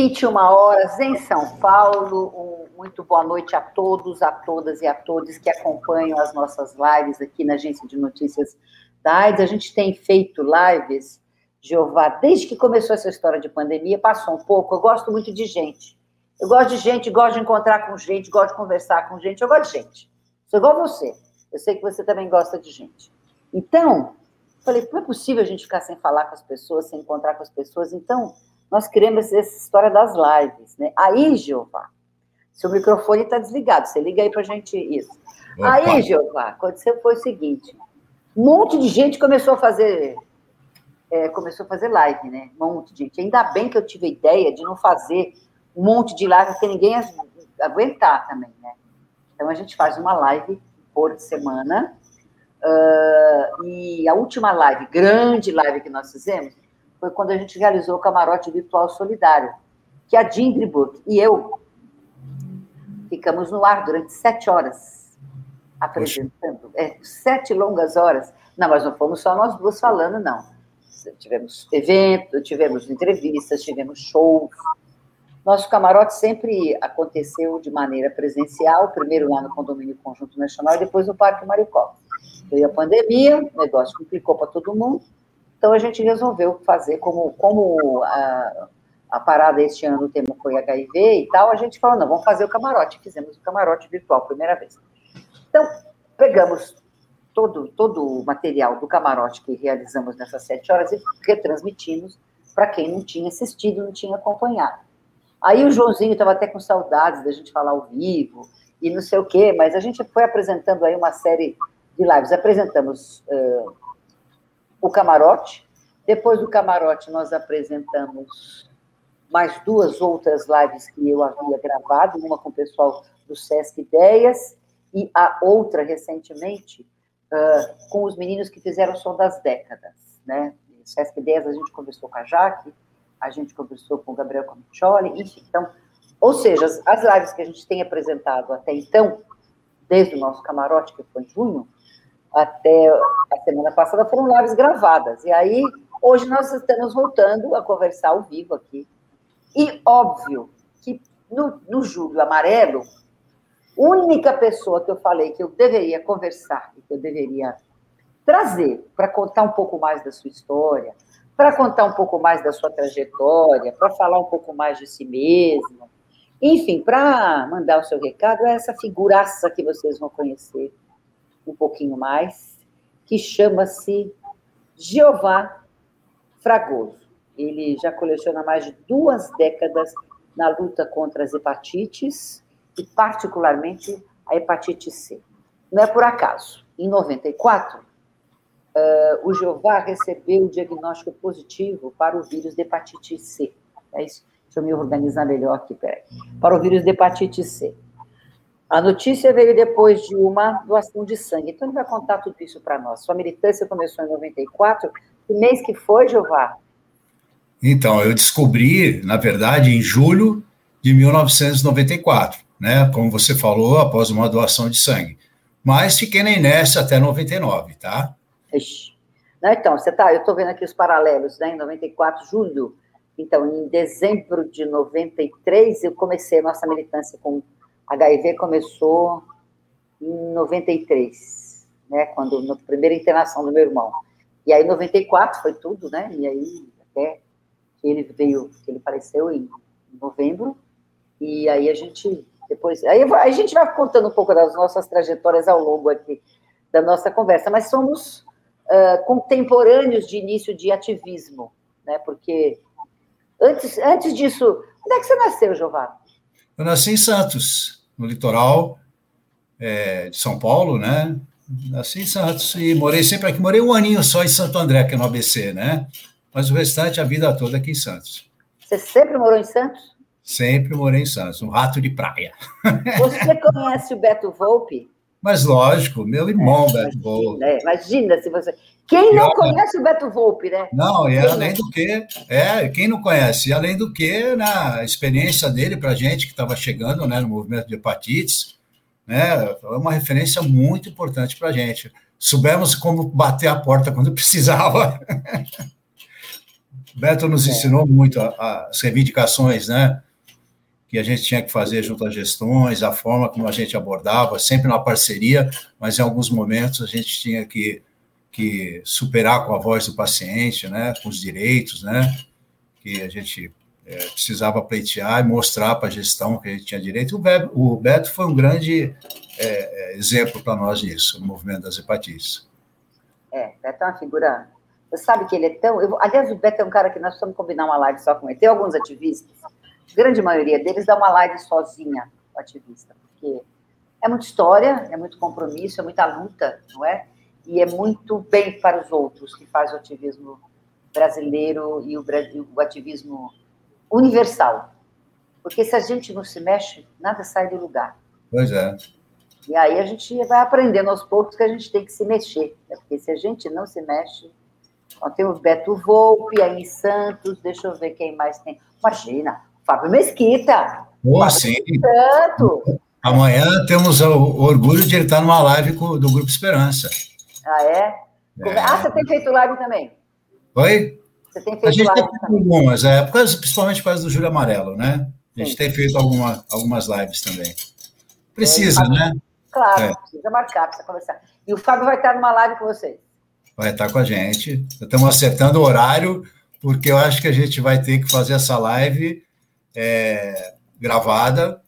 21 horas em São Paulo. Um, muito boa noite a todos, a todas e a todos que acompanham as nossas lives aqui na Agência de Notícias da AIDS. A gente tem feito lives, Jeová, desde que começou essa história de pandemia, passou um pouco. Eu gosto muito de gente. Eu gosto de gente, gosto de encontrar com gente, gosto de conversar com gente. Eu gosto de gente. Sou igual você. Eu sei que você também gosta de gente. Então, falei, não é possível a gente ficar sem falar com as pessoas, sem encontrar com as pessoas. Então, nós criamos essa história das lives, né? Aí, Jeová, seu microfone está desligado, você liga aí para a gente isso. Opa. Aí, Jeová, aconteceu foi o seguinte, um monte de gente começou a fazer, é, começou a fazer live, né? Um monte de gente. Ainda bem que eu tive a ideia de não fazer um monte de live, porque ninguém ia aguentar também, né? Então, a gente faz uma live por semana, uh, e a última live, grande live que nós fizemos, foi quando a gente realizou o camarote virtual solidário, que a Dindriburg e eu ficamos no ar durante sete horas apresentando, é, sete longas horas. Não, mas não fomos só nós duas falando, não. Tivemos evento, tivemos entrevistas, tivemos shows. Nosso camarote sempre aconteceu de maneira presencial, primeiro lá no Condomínio Conjunto Nacional e depois no Parque Maricó. Veio a pandemia, o negócio complicou para todo mundo, então, a gente resolveu fazer, como, como a, a parada este ano, o tema foi HIV e tal, a gente falou, não, vamos fazer o camarote. Fizemos o camarote virtual, primeira vez. Então, pegamos todo, todo o material do camarote que realizamos nessas sete horas e retransmitimos para quem não tinha assistido, não tinha acompanhado. Aí o Joãozinho estava até com saudades da gente falar ao vivo e não sei o quê, mas a gente foi apresentando aí uma série de lives. Apresentamos uh, o camarote. Depois do camarote, nós apresentamos mais duas outras lives que eu havia gravado, uma com o pessoal do Sesc Ideias e a outra recentemente uh, com os meninos que fizeram Som das Décadas, né? Sesc Ideias a gente conversou com a Jaque, a gente conversou com o Gabriel Comicioli, enfim, então, ou seja, as lives que a gente tem apresentado até então, desde o nosso camarote, que foi em junho, até a semana passada foram lives gravadas. E aí, hoje nós estamos voltando a conversar ao vivo aqui. E óbvio que no, no Júlio Amarelo, única pessoa que eu falei que eu deveria conversar, que eu deveria trazer para contar um pouco mais da sua história, para contar um pouco mais da sua trajetória, para falar um pouco mais de si mesmo, enfim, para mandar o seu recado, é essa figuraça que vocês vão conhecer um pouquinho mais, que chama-se Jeová Fragoso. Ele já coleciona mais de duas décadas na luta contra as hepatites e, particularmente, a hepatite C. Não é por acaso. Em 94, uh, eh, o Jeová recebeu o diagnóstico positivo para o vírus de hepatite C. É isso? Deixa eu me organizar melhor aqui, peraí. Para o vírus de hepatite C. A notícia veio depois de uma doação de sangue. Então, ele vai contar tudo isso para nós. Sua militância começou em 94. Que mês que foi, Jeová? Então, eu descobri, na verdade, em julho de 1994, né? Como você falou, após uma doação de sangue. Mas fiquei na inércia até 99, tá? Ixi. Não, então, você tá, eu estou vendo aqui os paralelos, né? Em 94, julho. Então, em dezembro de 93, eu comecei a nossa militância com HIV começou em 93, né, quando na primeira internação do meu irmão. E aí 94 foi tudo, né? E aí até que ele veio, que ele apareceu em novembro. E aí a gente depois, aí a gente vai contando um pouco das nossas trajetórias ao longo aqui da nossa conversa, mas somos uh, contemporâneos de início de ativismo, né? Porque antes, antes disso, onde é que você nasceu, Giovanni? Eu nasci em Santos, no litoral é, de São Paulo, né? Nasci em Santos e morei sempre aqui. Morei um aninho só em Santo André, que é no ABC, né? Mas o restante, a vida toda aqui em Santos. Você sempre morou em Santos? Sempre morei em Santos, um rato de praia. Você conhece o Beto Volpe? Mas lógico, meu irmão é, Beto Volpe. É, imagina se você. Quem não conhece o Beto Volpe, né? Não, e além do que, é, quem não conhece, e além do que, na experiência dele para a gente que estava chegando né, no movimento de hepatites, né, foi uma referência muito importante para a gente. Soubemos como bater a porta quando precisava. O Beto nos é. ensinou muito as reivindicações, né? Que a gente tinha que fazer junto às gestões, a forma como a gente abordava, sempre na parceria, mas em alguns momentos a gente tinha que, que superar com a voz do paciente, né? Com os direitos, né? Que a gente é, precisava pleitear e mostrar para a gestão que a gente tinha direito. O Beto, o Beto foi um grande é, é exemplo para nós nisso, no movimento das hepatites. É, Beto é uma figura você sabe que ele é tão. Eu, aliás, o Beto é um cara que nós precisamos combinar uma live só com ele. Tem alguns ativistas, a grande maioria deles dá uma live sozinha, o ativista, porque é muita história, é muito compromisso, é muita luta, não é? E é muito bem para os outros que faz o ativismo brasileiro e o, o ativismo universal. Porque se a gente não se mexe, nada sai do lugar. Pois é. E aí a gente vai aprendendo aos poucos que a gente tem que se mexer. Né? Porque se a gente não se mexe, Ó, tem o Beto Volpe aí em Santos, deixa eu ver quem mais tem. Imagina, Fábio Mesquita. Oh, sim. Santo. Amanhã temos o orgulho de ele estar numa live do Grupo Esperança. Ah, é? é? Ah, você tem feito live também? Oi? Você tem feito a gente live tem feito algumas, é, por causa, principalmente por causa do Júlio Amarelo, né? A gente Sim. tem feito alguma, algumas lives também. Precisa, é, né? Claro, é. precisa marcar, precisa conversar. E o Fábio vai estar numa live com vocês vai estar com a gente. Estamos acertando o horário, porque eu acho que a gente vai ter que fazer essa live é, gravada,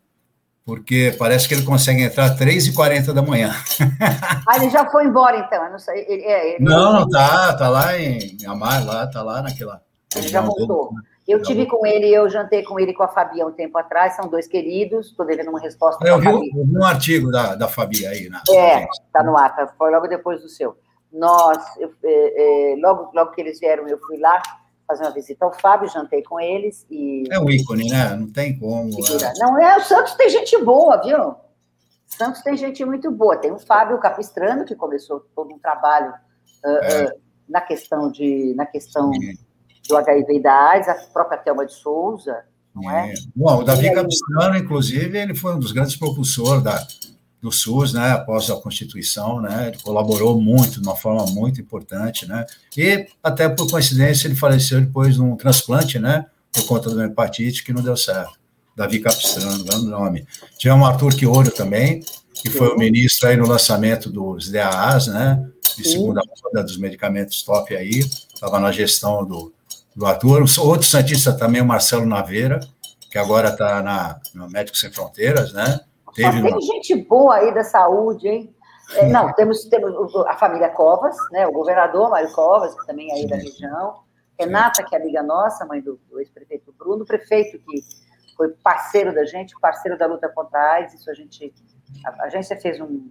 porque parece que ele consegue entrar às 3h40 da manhã. Ah, ele já foi embora, então. Eu não, sei, ele, é, ele não, não, tá, tá lá em Amar, lá, tá lá naquela. Ele já voltou. Eu tive com ele, eu jantei com ele com a Fabi há um tempo atrás, são dois queridos, estou devendo uma resposta. Eu vi, eu vi, um artigo da, da Fabi aí, né? É, está no ar, tá, foi logo depois do seu nós, eu, é, é, logo, logo que eles vieram, eu fui lá fazer uma visita ao Fábio, jantei com eles e... É um ícone, né? Não tem como... É. Não, é, o Santos tem gente boa, viu? Santos tem gente muito boa. Tem o Fábio Capistrano, que começou todo um trabalho uh, uh, na questão, de, na questão do HIV e da AIDS, a própria Thelma de Souza, não é? Bom, o Davi Capistrano, inclusive, ele foi um dos grandes propulsores da do SUS, né, após a Constituição, né, ele colaborou muito, de uma forma muito importante, né, e até por coincidência ele faleceu depois de um transplante, né, por conta de uma hepatite que não deu certo. Davi Capistrano, grande nome. Tivemos o Arthur Quioro também, que foi o ministro aí no lançamento dos DAAs, né, de segunda roda dos medicamentos top aí, estava na gestão do, do Arthur. Outro santista também, o Marcelo Naveira, que agora está na, no Médicos Sem Fronteiras, né, Teve tem gente boa aí da saúde, hein? É, não, temos, temos a família Covas, né? O governador Mário Covas, que também é aí da região. Renata, que é amiga nossa, mãe do, do ex-prefeito Bruno, o prefeito que foi parceiro da gente, parceiro da luta contra a AIDS. Isso a gente. A agência fez, um,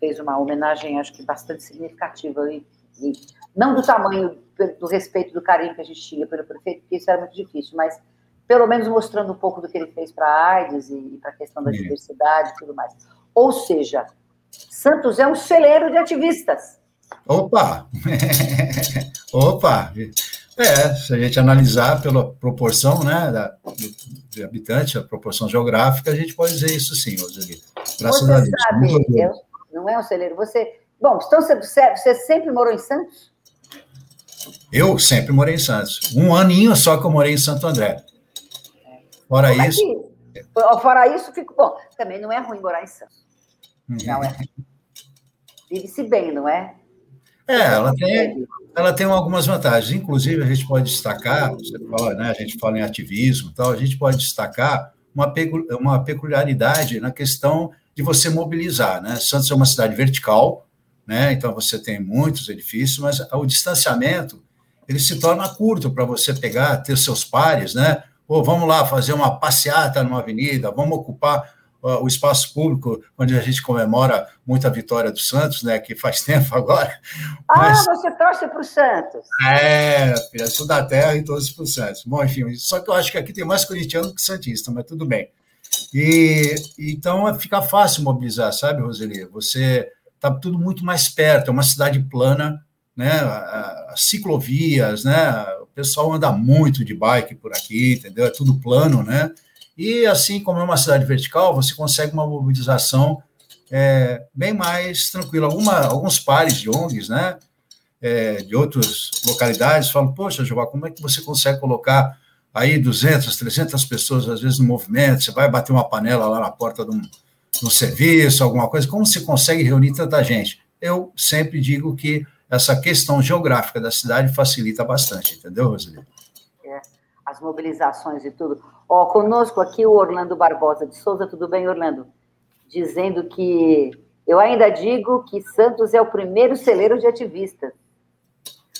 fez uma homenagem, acho que bastante significativa. E, e não do tamanho, do respeito, do carinho que a gente tinha pelo prefeito, porque isso era muito difícil, mas pelo menos mostrando um pouco do que ele fez para a AIDS e, para a questão da diversidade e tudo mais. Ou seja, Santos é um celeiro de ativistas. Opa! Opa! É, se a gente analisar pela proporção né, da, de habitante, a proporção geográfica, a gente pode dizer isso sim, Roseli. Graças você a Deus. Sabe, eu, não é um celeiro. Você. Bom, então você, você sempre morou em Santos? Eu sempre morei em Santos. Um aninho só que eu morei em Santo André. Fora Como isso. É fora isso, fico bom. Também não é ruim morar em Santos. Uhum. Não é. Vive-se bem, não é? É, ela tem, ela tem algumas vantagens. Inclusive, a gente pode destacar, você fala, né, a gente fala em ativismo tal, a gente pode destacar uma, uma peculiaridade na questão de você mobilizar. Né? Santos é uma cidade vertical, né? então você tem muitos edifícios, mas o distanciamento ele se torna curto para você pegar, ter seus pares, né? Pô, vamos lá fazer uma passeata numa avenida, vamos ocupar o espaço público, onde a gente comemora muito a vitória do Santos, né, que faz tempo agora. Ah, Mas, você torce para o Santos. É, filha, sou da terra e torço para o Santos. Bom, enfim, só que eu acho que aqui tem mais corintiano que santista, mas tudo bem. E então fica fácil mobilizar, sabe, Roseli? Você está tudo muito mais perto, é uma cidade plana, né? As ciclovias, né? O pessoal anda muito de bike por aqui, entendeu? É tudo plano, né? E assim como é uma cidade vertical, você consegue uma mobilização é, bem mais tranquila. Alguma, alguns pares de ONGs, né? é, de outras localidades falam, poxa, Jeová, como é que você consegue colocar aí 200, 300 pessoas, às vezes, no movimento, você vai bater uma panela lá na porta de um, de um serviço, alguma coisa, como você consegue reunir tanta gente? Eu sempre digo que essa questão geográfica da cidade facilita bastante, entendeu, Roseli? É, as mobilizações e tudo. Ó, conosco aqui o Orlando Barbosa de Souza, tudo bem, Orlando? Dizendo que eu ainda digo que Santos é o primeiro celeiro de ativistas.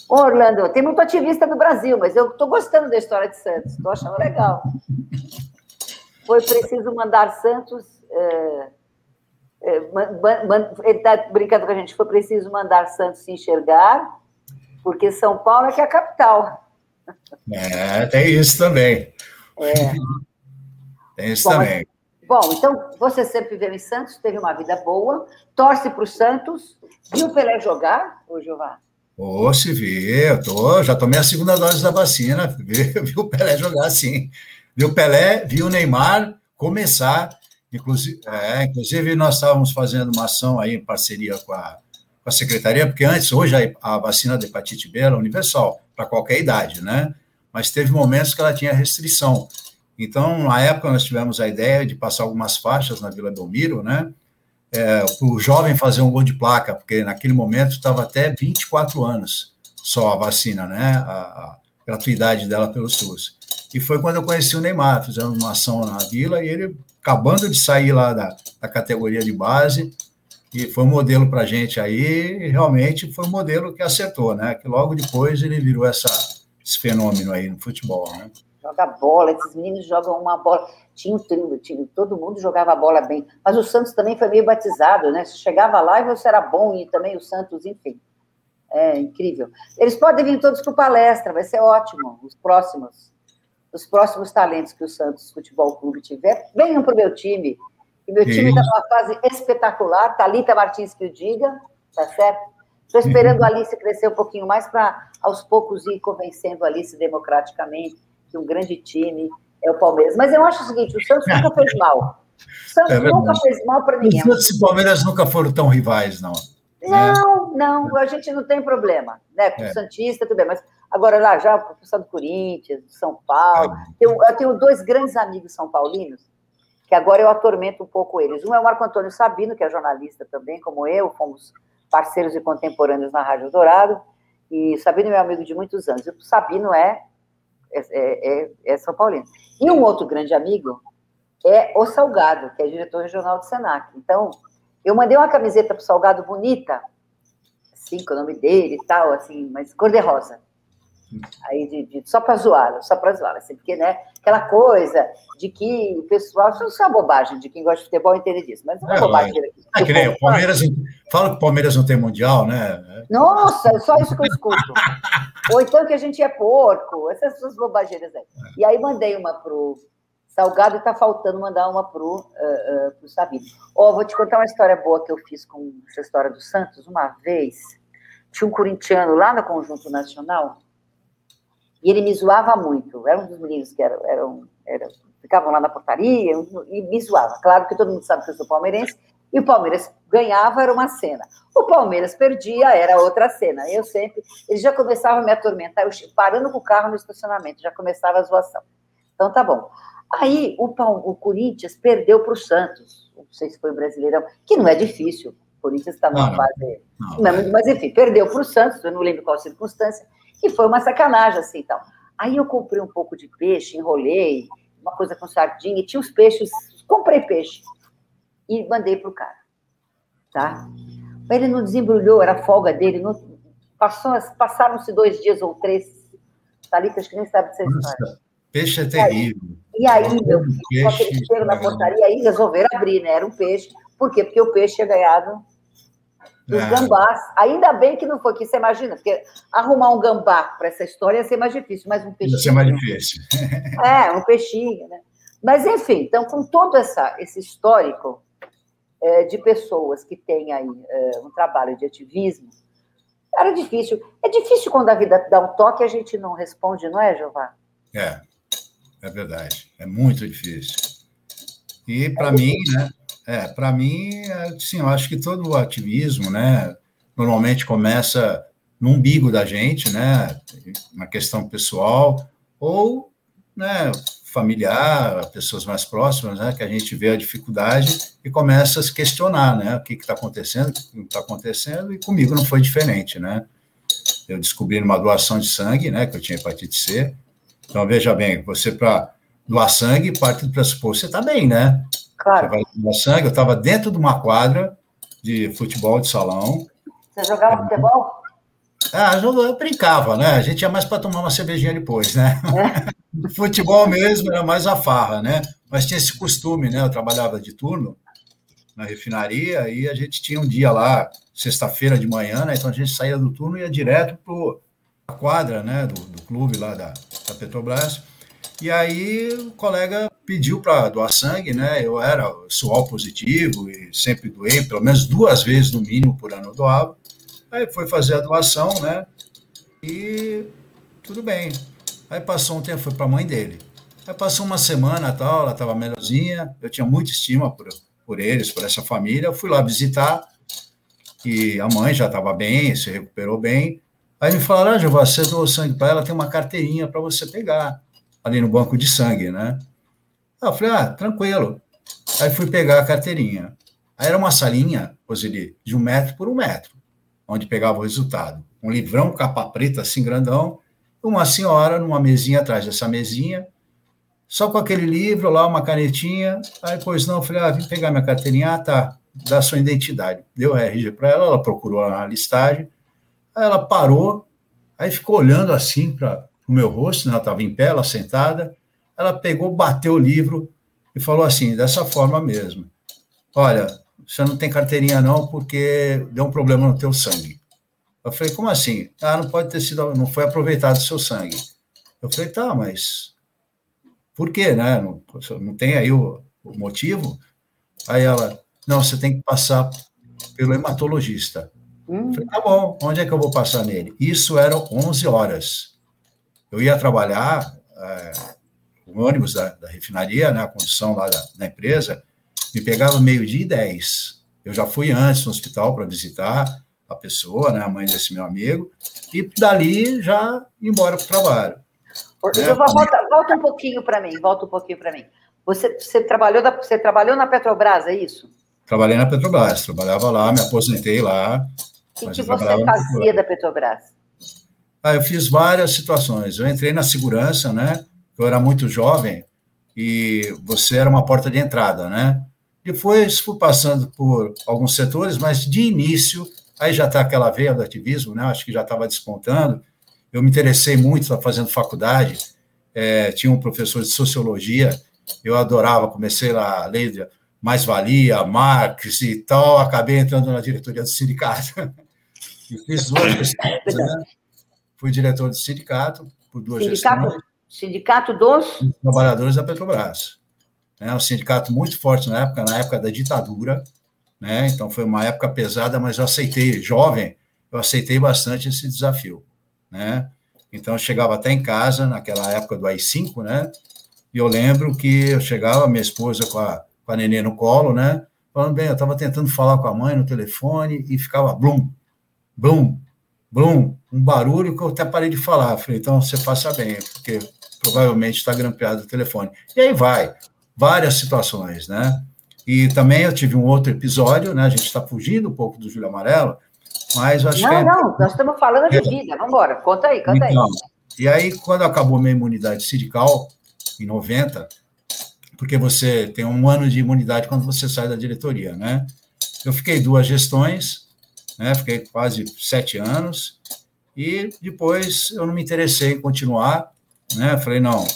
Orlando, tem muito ativista no Brasil, mas eu estou gostando da história de Santos, estou achando legal. Foi preciso mandar Santos. É, ele está brincando com a gente, foi preciso mandar Santos se enxergar, porque São Paulo é que é a capital. É, tem isso também. É. Tem isso bom, também. Bom, então você sempre viveu em Santos, teve uma vida boa, torce para o Santos, viu o Pelé jogar, ô Giovanni? Ô, oh, se vê, eu tô, já tomei a segunda dose da vacina, viu o Pelé jogar sim. Viu o Pelé, viu o Neymar começar, inclusive, é, inclusive nós estávamos fazendo uma ação aí em parceria com a, com a secretaria, porque antes, hoje a, a vacina da hepatite B era universal, para qualquer idade, né? Mas teve momentos que ela tinha restrição. Então, na época, nós tivemos a ideia de passar algumas faixas na Vila Belmiro, né? é, para o jovem fazer um gol de placa, porque naquele momento estava até 24 anos só a vacina, né? A, a, gratuidade dela pelo SUS. E foi quando eu conheci o Neymar, fizemos uma ação na Vila e ele acabando de sair lá da, da categoria de base, e foi um modelo para a gente aí, e realmente foi um modelo que acertou, né? Que logo depois ele virou essa, esse fenômeno aí no futebol, né? Joga bola, esses meninos jogam uma bola. Tinha um trio, todo mundo jogava bola bem. Mas o Santos também foi meio batizado, né? Você chegava lá e você era bom, e também o Santos, enfim. É incrível. Eles podem vir todos para palestra, vai ser ótimo. Os próximos, os próximos talentos que o Santos Futebol Clube tiver, venham para o meu time. E meu time está numa fase espetacular. Thalita Martins que o diga, tá certo? Estou esperando a Alice crescer um pouquinho mais para, aos poucos, ir convencendo a Alice democraticamente que um grande time é o Palmeiras. Mas eu acho o seguinte: o Santos nunca fez mal. O Santos é nunca fez mal para ninguém. Os Santos e Palmeiras nunca foram tão rivais, não. Não, não, a gente não tem problema, né? Com o é. Santista, tudo bem, mas agora lá já o pessoal do Corinthians, do São Paulo. É. Eu, eu tenho dois grandes amigos são paulinos, que agora eu atormento um pouco eles. Um é o Marco Antônio Sabino, que é jornalista também, como eu, fomos parceiros e contemporâneos na Rádio Dourado, e o Sabino é meu amigo de muitos anos. E o Sabino é é, é, é, é, São Paulino. E um outro grande amigo é o Salgado, que é diretor regional do Senac. Então, eu mandei uma camiseta para o Salgado bonita, assim, com o nome dele e tal, assim, mas cor-de-rosa. Aí, de, de, só para zoar, só para zoar, assim, porque, né, aquela coisa de que o pessoal, isso é uma bobagem, de quem gosta de futebol entende disso, mas não é, é bobagem. É, que nem o Palmeiras, fala que o Palmeiras não tem mundial, né? Nossa, é só isso que eu escuto. Ou então que a gente é porco, essas suas bobageiras aí. E aí mandei uma pro Salgado e tá faltando mandar uma pro, uh, uh, pro Sabino. Ó, oh, vou te contar uma história boa que eu fiz com essa história do Santos. Uma vez, tinha um corintiano lá no Conjunto Nacional, e ele me zoava muito. Era um dos meninos que eram, eram, eram, ficavam lá na portaria e me zoava. Claro que todo mundo sabe que eu sou palmeirense, e o Palmeiras ganhava, era uma cena. O Palmeiras perdia, era outra cena. Eu sempre. Ele já começava a me atormentar, eu parando com o carro no estacionamento, já começava a zoação. Então tá bom. Aí o, o Corinthians perdeu para o Santos, não sei se foi o Brasileirão, que não é difícil. O Corinthians está numa fase. Não, não, mas enfim, perdeu para o Santos, eu não lembro qual circunstância que foi uma sacanagem, assim, então. Aí eu comprei um pouco de peixe, enrolei, uma coisa com sardinha, e tinha os peixes, comprei peixe, e mandei pro cara, tá? Ele não desembrulhou, era folga dele, não, passou, passaram-se dois dias ou três, Thalita, acho que nem sabe dessa história. Peixe é terrível. E aí, e meu, com aquele cheiro na portaria, aí resolveram abrir, né? Era um peixe. Por quê? Porque o peixe tinha ganhado os é. gambás. Ainda bem que não foi que você imagina, porque arrumar um gambá para essa história ia ser mais difícil, mas um peixinho. Ia ser mais difícil. É, um peixinho, né? Mas, enfim, então, com todo essa, esse histórico é, de pessoas que têm aí é, um trabalho de ativismo, era difícil. É difícil quando a vida dá um toque e a gente não responde, não é, Giovanni? É, é verdade. É muito difícil. E, para é mim, né? É, para mim, sim, eu acho que todo o ativismo, né, normalmente começa no umbigo da gente, né, na questão pessoal, ou, né, familiar, pessoas mais próximas, né, que a gente vê a dificuldade e começa a se questionar, né, o que está acontecendo, o que está acontecendo, e comigo não foi diferente, né. Eu descobri numa doação de sangue, né, que eu tinha hepatite C. Então, veja bem, você para doar sangue parte do pressuposto, você está bem, né? Claro. Você vai doar sangue, eu estava dentro de uma quadra de futebol de salão. Você jogava futebol? Ah, eu brincava, né? A gente ia mais para tomar uma cervejinha depois, né? É. Futebol mesmo era mais a farra, né? Mas tinha esse costume, né? Eu trabalhava de turno na refinaria e a gente tinha um dia lá, sexta-feira de manhã, né? Então a gente saía do turno e ia direto para a quadra, né? Do, do, clube lá da, da Petrobras. E aí o colega pediu para doar sangue, né? Eu era sual positivo e sempre doei, pelo menos duas vezes no mínimo por ano eu doava. Aí foi fazer a doação, né? E tudo bem. Aí passou um tempo, foi para a mãe dele. Aí passou uma semana tal, ela estava melhorzinha, eu tinha muita estima por, por eles, por essa família. Eu fui lá visitar e a mãe já estava bem, se recuperou bem. Aí me falaram, ah, Giová, você doou sangue para ela, tem uma carteirinha para você pegar ali no banco de sangue, né? Aí eu falei, ah, tranquilo. Aí fui pegar a carteirinha. Aí era uma salinha, Roseli, de um metro por um metro onde pegava o resultado. Um livrão, capa preta, assim, grandão, uma senhora numa mesinha atrás dessa mesinha, só com aquele livro lá, uma canetinha. Aí, pois não, eu falei, ah, vim pegar minha carteirinha, ah, tá, dá sua identidade. Deu RG para ela, ela procurou na listagem, aí ela parou, aí ficou olhando assim para o meu rosto, né? ela estava em pé, ela sentada, ela pegou, bateu o livro e falou assim, dessa forma mesmo, olha, você não tem carteirinha não porque deu um problema no teu sangue. Eu falei, como assim? Ah, não pode ter sido, não foi aproveitado o seu sangue. Eu falei, tá, mas por quê, né? Não, não tem aí o, o motivo? Aí ela, não, você tem que passar pelo hematologista. Hum. Eu falei, tá bom, onde é que eu vou passar nele? Isso eram 11 horas. Eu ia trabalhar, é, o ônibus da, da, refinaria, né, a condição lá da, da empresa, me pegava meio-dia e dez. Eu já fui antes no hospital para visitar a pessoa, né, a mãe desse meu amigo, e dali já embora para o trabalho. Né? Volta, volta, um pouquinho para mim, volta um pouquinho para mim. Você, você, trabalhou da, você trabalhou na Petrobras, é isso? Trabalhei na Petrobras, trabalhava lá, me aposentei lá. O que, que você fazia da Petrobras? Ah, eu fiz várias situações. Eu entrei na segurança, né? Eu era muito jovem e você era uma porta de entrada, né? Depois fui passando por alguns setores, mas de início, aí já está aquela veia do ativismo, né? Acho que já estava despontando. Eu me interessei muito, estava fazendo faculdade, é, tinha um professor de sociologia, eu adorava, comecei lá a de mais-valia, Marx e tal, acabei entrando na diretoria do sindicato. e fiz duas pesquisas, né? Fui diretor do sindicato por duas sindicato, gestões. Sindicato dos? Trabalhadores da Petrobras né, um sindicato muito forte na época, na época da ditadura, né, então foi uma época pesada, mas eu aceitei, jovem, eu aceitei bastante esse desafio, né, então eu chegava até em casa, naquela época do AI-5, né, e eu lembro que eu chegava, minha esposa com a, com a nenê no colo, né, falando bem, eu estava tentando falar com a mãe no telefone e ficava blum, blum, blum, um barulho que eu até parei de falar. Falei, então você faça bem, porque provavelmente está grampeado o telefone. E aí vai várias situações, né? E também eu tive um outro episódio, né? A gente está fugindo um pouco do Júlio Amarelo, mas eu acho não, que. Não, é... não, nós estamos falando de vida. Vamos embora, conta aí, conta então, aí. E aí, quando acabou minha imunidade sindical, em 90, porque você tem um ano de imunidade quando você sai da diretoria, né? Eu fiquei duas gestões, né? Fiquei quase sete anos, e depois eu não me interessei em continuar, né? Falei, não,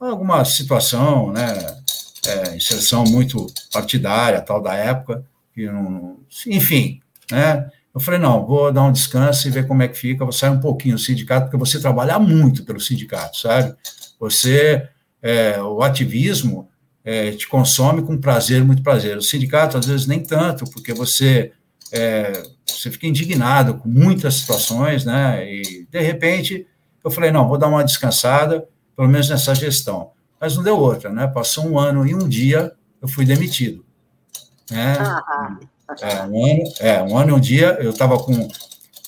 alguma situação, né? é, inserção muito partidária, tal, da época, que não, enfim, né? Eu falei, não, vou dar um descanso e ver como é que fica, vou sair um pouquinho do sindicato, porque você trabalha muito pelo sindicato, sabe? Você, é, o ativismo é, te consome com prazer, muito prazer. O sindicato, às vezes, nem tanto, porque você, é, você fica indignado com muitas situações, né? E, de repente, eu falei, não, vou dar uma descansada, pelo menos nessa gestão mas não deu outra, né? Passou um ano e um dia eu fui demitido. Né? Ah, é, um ano, é, um ano e um dia eu estava com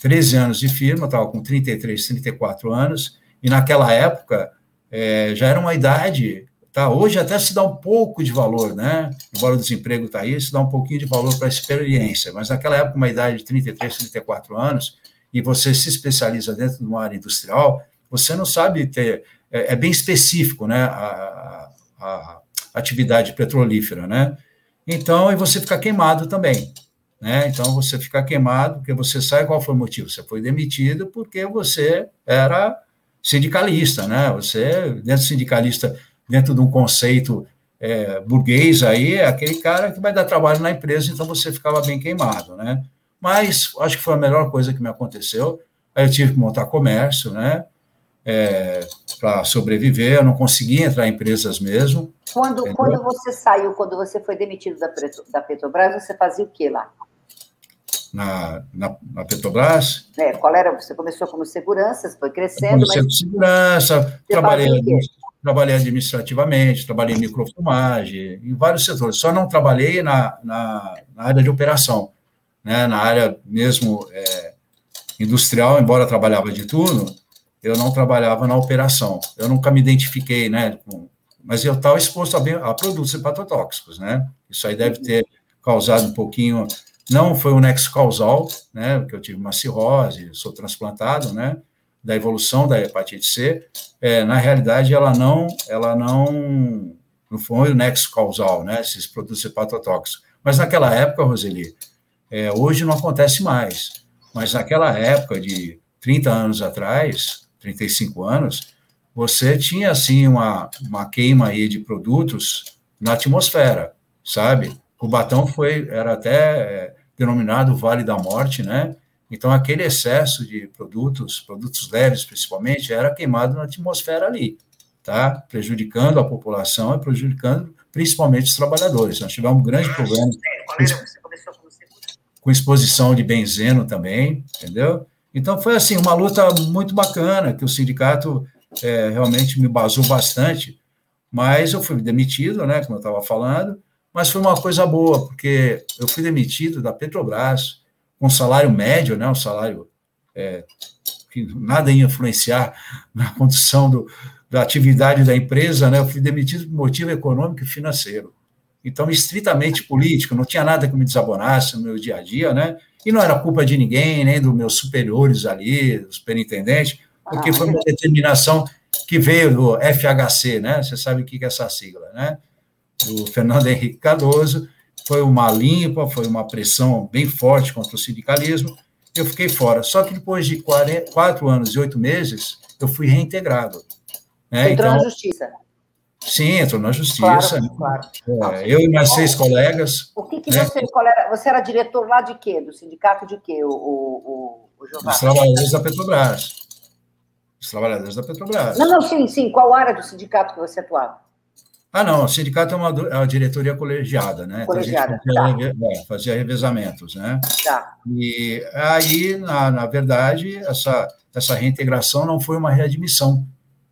13 anos de firma, estava com 33, 34 anos, e naquela época é, já era uma idade, tá? Hoje até se dá um pouco de valor, né? Embora o desemprego está aí, se dá um pouquinho de valor para a experiência, mas naquela época, uma idade de 33, 34 anos, e você se especializa dentro de uma área industrial, você não sabe ter, é, é bem específico, né? A, a, a atividade petrolífera, né? Então, e você fica queimado também. Né? Então, você fica queimado, porque você sabe qual foi o motivo. Você foi demitido porque você era sindicalista, né? Você, dentro sindicalista, dentro de um conceito é, burguês aí, é aquele cara que vai dar trabalho na empresa, então você ficava bem queimado, né? Mas acho que foi a melhor coisa que me aconteceu. Aí eu tive que montar comércio, né? É, para sobreviver, eu não conseguia entrar em empresas mesmo. Quando, quando você saiu, quando você foi demitido da, da Petrobras, você fazia o que lá? na, na, na, Petrobras. É, qual era? Você começou como segurança, foi crescendo. Comecei mas... segurança, trabalhei, trabalhei administrativamente, trabalhei em microfilmagem, em vários setores. Só não trabalhei na, na, na área de operação, né? na área mesmo é, industrial, embora trabalhava de turno, eu não trabalhava na operação. Eu nunca me identifiquei, né? Com, mas eu estava exposto a, a produtos hepatotóxicos, né? Isso aí deve ter causado um pouquinho não foi um nexo causal, né, porque eu tive uma cirrose, sou transplantado, né, da evolução da hepatite C. É, na realidade, ela não, ela não, não foi o nexo causal, né, esses produtos hepatotóxicos. Mas naquela época, Roseli, é, hoje não acontece mais, mas naquela época de 30 anos atrás, 35 anos, você tinha, assim, uma, uma queima aí de produtos na atmosfera, sabe? O batão foi, era até é, denominado Vale da Morte, né? Então, aquele excesso de produtos, produtos leves principalmente, era queimado na atmosfera ali, tá? Prejudicando a população e prejudicando principalmente os trabalhadores. Nós tivemos um grande problema com exposição de benzeno também, entendeu? Então, foi assim, uma luta muito bacana, que o sindicato é, realmente me basou bastante, mas eu fui demitido, né, como eu estava falando, mas foi uma coisa boa, porque eu fui demitido da Petrobras com salário médio, né, um salário é, que nada ia influenciar na condição do, da atividade da empresa, né, eu fui demitido por motivo econômico e financeiro. Então, estritamente político, não tinha nada que me desabonasse no meu dia a dia, né, e não era culpa de ninguém, nem dos meus superiores ali, do superintendente, porque foi uma determinação que veio do FHC, né, você sabe o que é essa sigla, né, do Fernando Henrique Cardoso, foi uma limpa, foi uma pressão bem forte contra o sindicalismo, eu fiquei fora. Só que depois de quatro anos e oito meses, eu fui reintegrado. Né? Entrou então, na justiça. Sim, entrou na justiça. Claro, claro. É, eu e mais seis colegas. O que, que né? você, era, você era diretor lá de quê? Do sindicato de quê, o, o, o, o Dos trabalhadores da Petrobras. Os trabalhadores da Petrobras. Não, não, sim, sim. Qual área do sindicato que você atuava? Ah, não, o sindicato é uma, é diretoria colegiada, né? Colegiada, então, fazia, tá. é, fazia, revezamentos, né? Tá. E aí, na, na verdade, essa, essa reintegração não foi uma readmissão,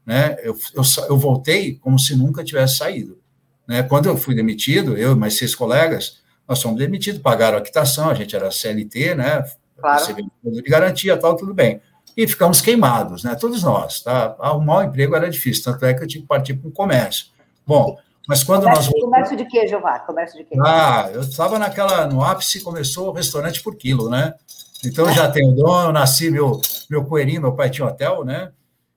né? Eu, eu, eu voltei como se nunca tivesse saído. Né? Quando eu fui demitido, eu e mais seis colegas, nós fomos demitidos, pagaram a quitação, a gente era CLT, né? Claro. Recebendo de garantia, tal, tudo bem. E ficamos queimados, né? Todos nós, tá? Arrumar um emprego era difícil, tanto é que eu tive que partir para o comércio. Bom, mas quando comércio, nós Comércio de quê, Jeová? Comércio de quê? Ah, eu estava naquela, no ápice, começou o restaurante por quilo, né? Então, eu já tenho dono, eu nasci, meu, meu coelhinho, meu pai tinha hotel, né?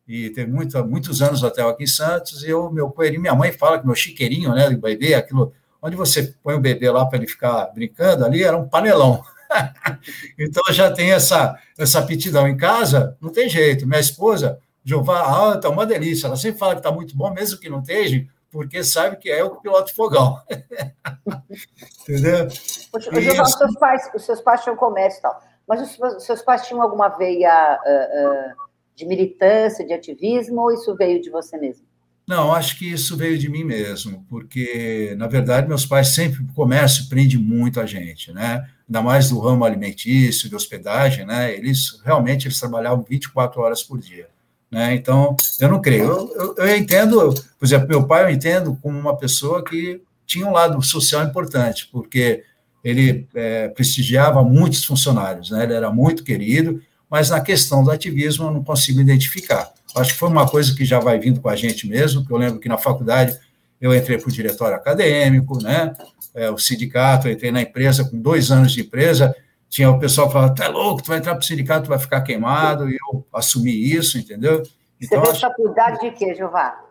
E teve muito, muitos anos hotel aqui em Santos, e eu, meu coelhinho, minha mãe fala que meu chiqueirinho, né, do bebê, aquilo, onde você põe o bebê lá para ele ficar brincando ali, era um panelão. então, eu já tenho essa, essa aptidão em casa, não tem jeito. Minha esposa, Jeová, ah, tá uma delícia, ela sempre fala que tá muito bom, mesmo que não esteja, porque sabe que é o piloto fogão. Entendeu? Os, seus pais, os seus pais tinham comércio e tal, mas os seus pais tinham alguma veia uh, uh, de militância, de ativismo, ou isso veio de você mesmo? Não, acho que isso veio de mim mesmo, porque, na verdade, meus pais sempre, o comércio prende muito a gente, né? Ainda mais do ramo alimentício, de hospedagem, né? Eles, realmente, eles trabalhavam 24 horas por dia. Né? Então, eu não creio. Eu, eu, eu, entendo, por exemplo, meu pai eu entendo como uma pessoa que tinha um lado social importante, porque ele é, prestigiava muitos funcionários, né? ele era muito querido, mas na questão do ativismo eu não consigo identificar. Acho que foi uma coisa que já vai vindo com a gente mesmo, que eu lembro que na faculdade eu entrei para o diretório acadêmico, né? É, o sindicato, entrei na empresa com dois anos de empresa, tinha o pessoal que falava, tu é louco, tu vai entrar para o sindicato, tu vai ficar queimado, e eu assumi isso, entendeu? Então, Você fez faculdade de quê, Jeová?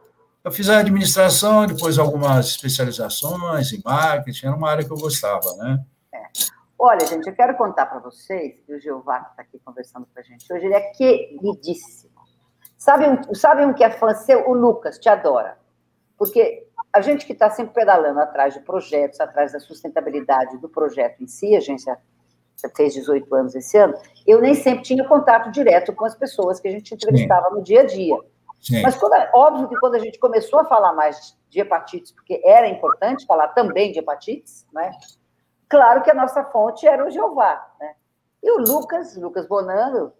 Eu fiz a administração, depois algumas especializações em marketing, era uma área que eu gostava, né? É. Olha, gente, eu quero contar para vocês, que o Jeová que está aqui conversando com a gente hoje, ele é queridíssimo. Sabe um, sabe um que é fã seu? O Lucas, te adora. Porque a gente que está sempre pedalando atrás de projetos, atrás da sustentabilidade do projeto em si, a agência fez 18 anos esse ano, eu nem sempre tinha contato direto com as pessoas que a gente entrevistava Sim. no dia a dia. Sim. Mas quando, óbvio que quando a gente começou a falar mais de hepatites, porque era importante falar também de hepatites, né? Claro que a nossa fonte era o Jeová, né? E o Lucas, Lucas Bonando,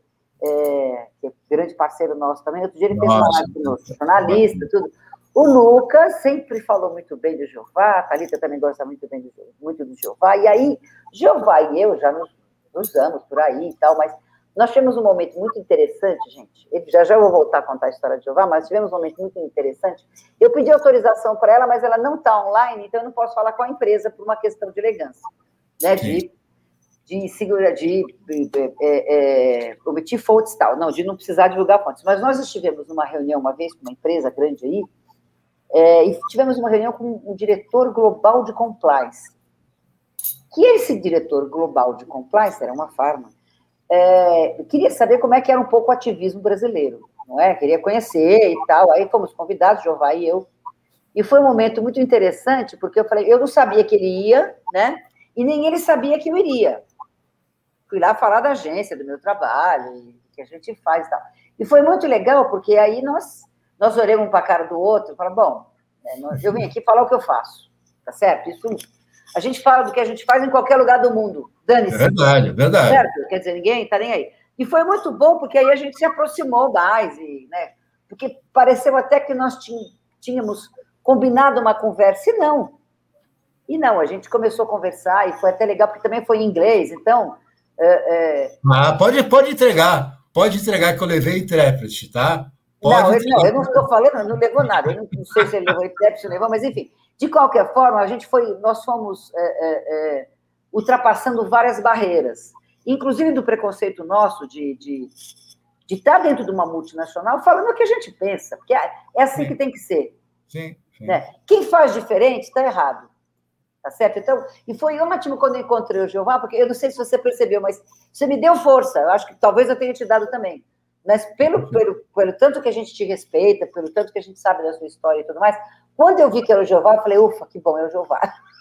é, que é grande parceiro nosso também, outro dia ele fez uma live conosco, jornalista, tudo. O Lucas sempre falou muito bem do Jeová, a Thalita também gosta muito bem do, muito do Jeová, e aí, Jeová e eu já nos, nos anos por aí e tal, mas nós tivemos um momento muito interessante, gente. Já já eu vou voltar a contar a história de Jeová, mas tivemos um momento muito interessante. Eu pedi autorização para ela, mas ela não está online, então eu não posso falar com a empresa por uma questão de elegância, né? De, de segurança, de, de, de é, é, omitir fontes tal, não, de não precisar divulgar fontes. Mas nós estivemos numa reunião uma vez com uma empresa grande aí, é, e tivemos uma reunião com o diretor global de compliance. Que esse diretor global de compliance era uma farma é, queria saber como é que era um pouco o ativismo brasileiro, não é? Queria conhecer e tal. Aí fomos convidados, Jová e eu. E foi um momento muito interessante, porque eu falei, eu não sabia que ele ia, né? E nem ele sabia que eu iria. Fui lá falar da agência, do meu trabalho, e que a gente faz e tal. E foi muito legal, porque aí nós, nós olhamos um para a cara do outro e falamos, bom, né, eu vim aqui falar o que eu faço, tá certo? Isso a gente fala do que a gente faz em qualquer lugar do mundo. Dane-se. É verdade, é verdade. Certo? Quer dizer, ninguém está nem aí. E foi muito bom, porque aí a gente se aproximou mais, e, né? Porque pareceu até que nós tínhamos combinado uma conversa, e não. E não, a gente começou a conversar, e foi até legal, porque também foi em inglês, então. É, é... Ah, pode, pode entregar, pode entregar que eu levei intérprete, tá? Pode não, eu, não, eu não estou falando, não levou nada. Eu não, não sei se ele levou se levou, mas enfim. De qualquer forma, a gente foi, nós fomos é, é, é, ultrapassando várias barreiras, inclusive do preconceito nosso de, de, de estar dentro de uma multinacional falando o que a gente pensa, porque é, é assim sim. que tem que ser. Sim. sim. Né? Quem faz diferente está errado. Tá certo? Então, e foi ótimo quando eu encontrei o Jeová, porque eu não sei se você percebeu, mas você me deu força. Eu acho que talvez eu tenha te dado também. Mas pelo, pelo, pelo tanto que a gente te respeita, pelo tanto que a gente sabe da sua história e tudo mais, quando eu vi que era o Jeová, eu falei, ufa, que bom, é o Jeová.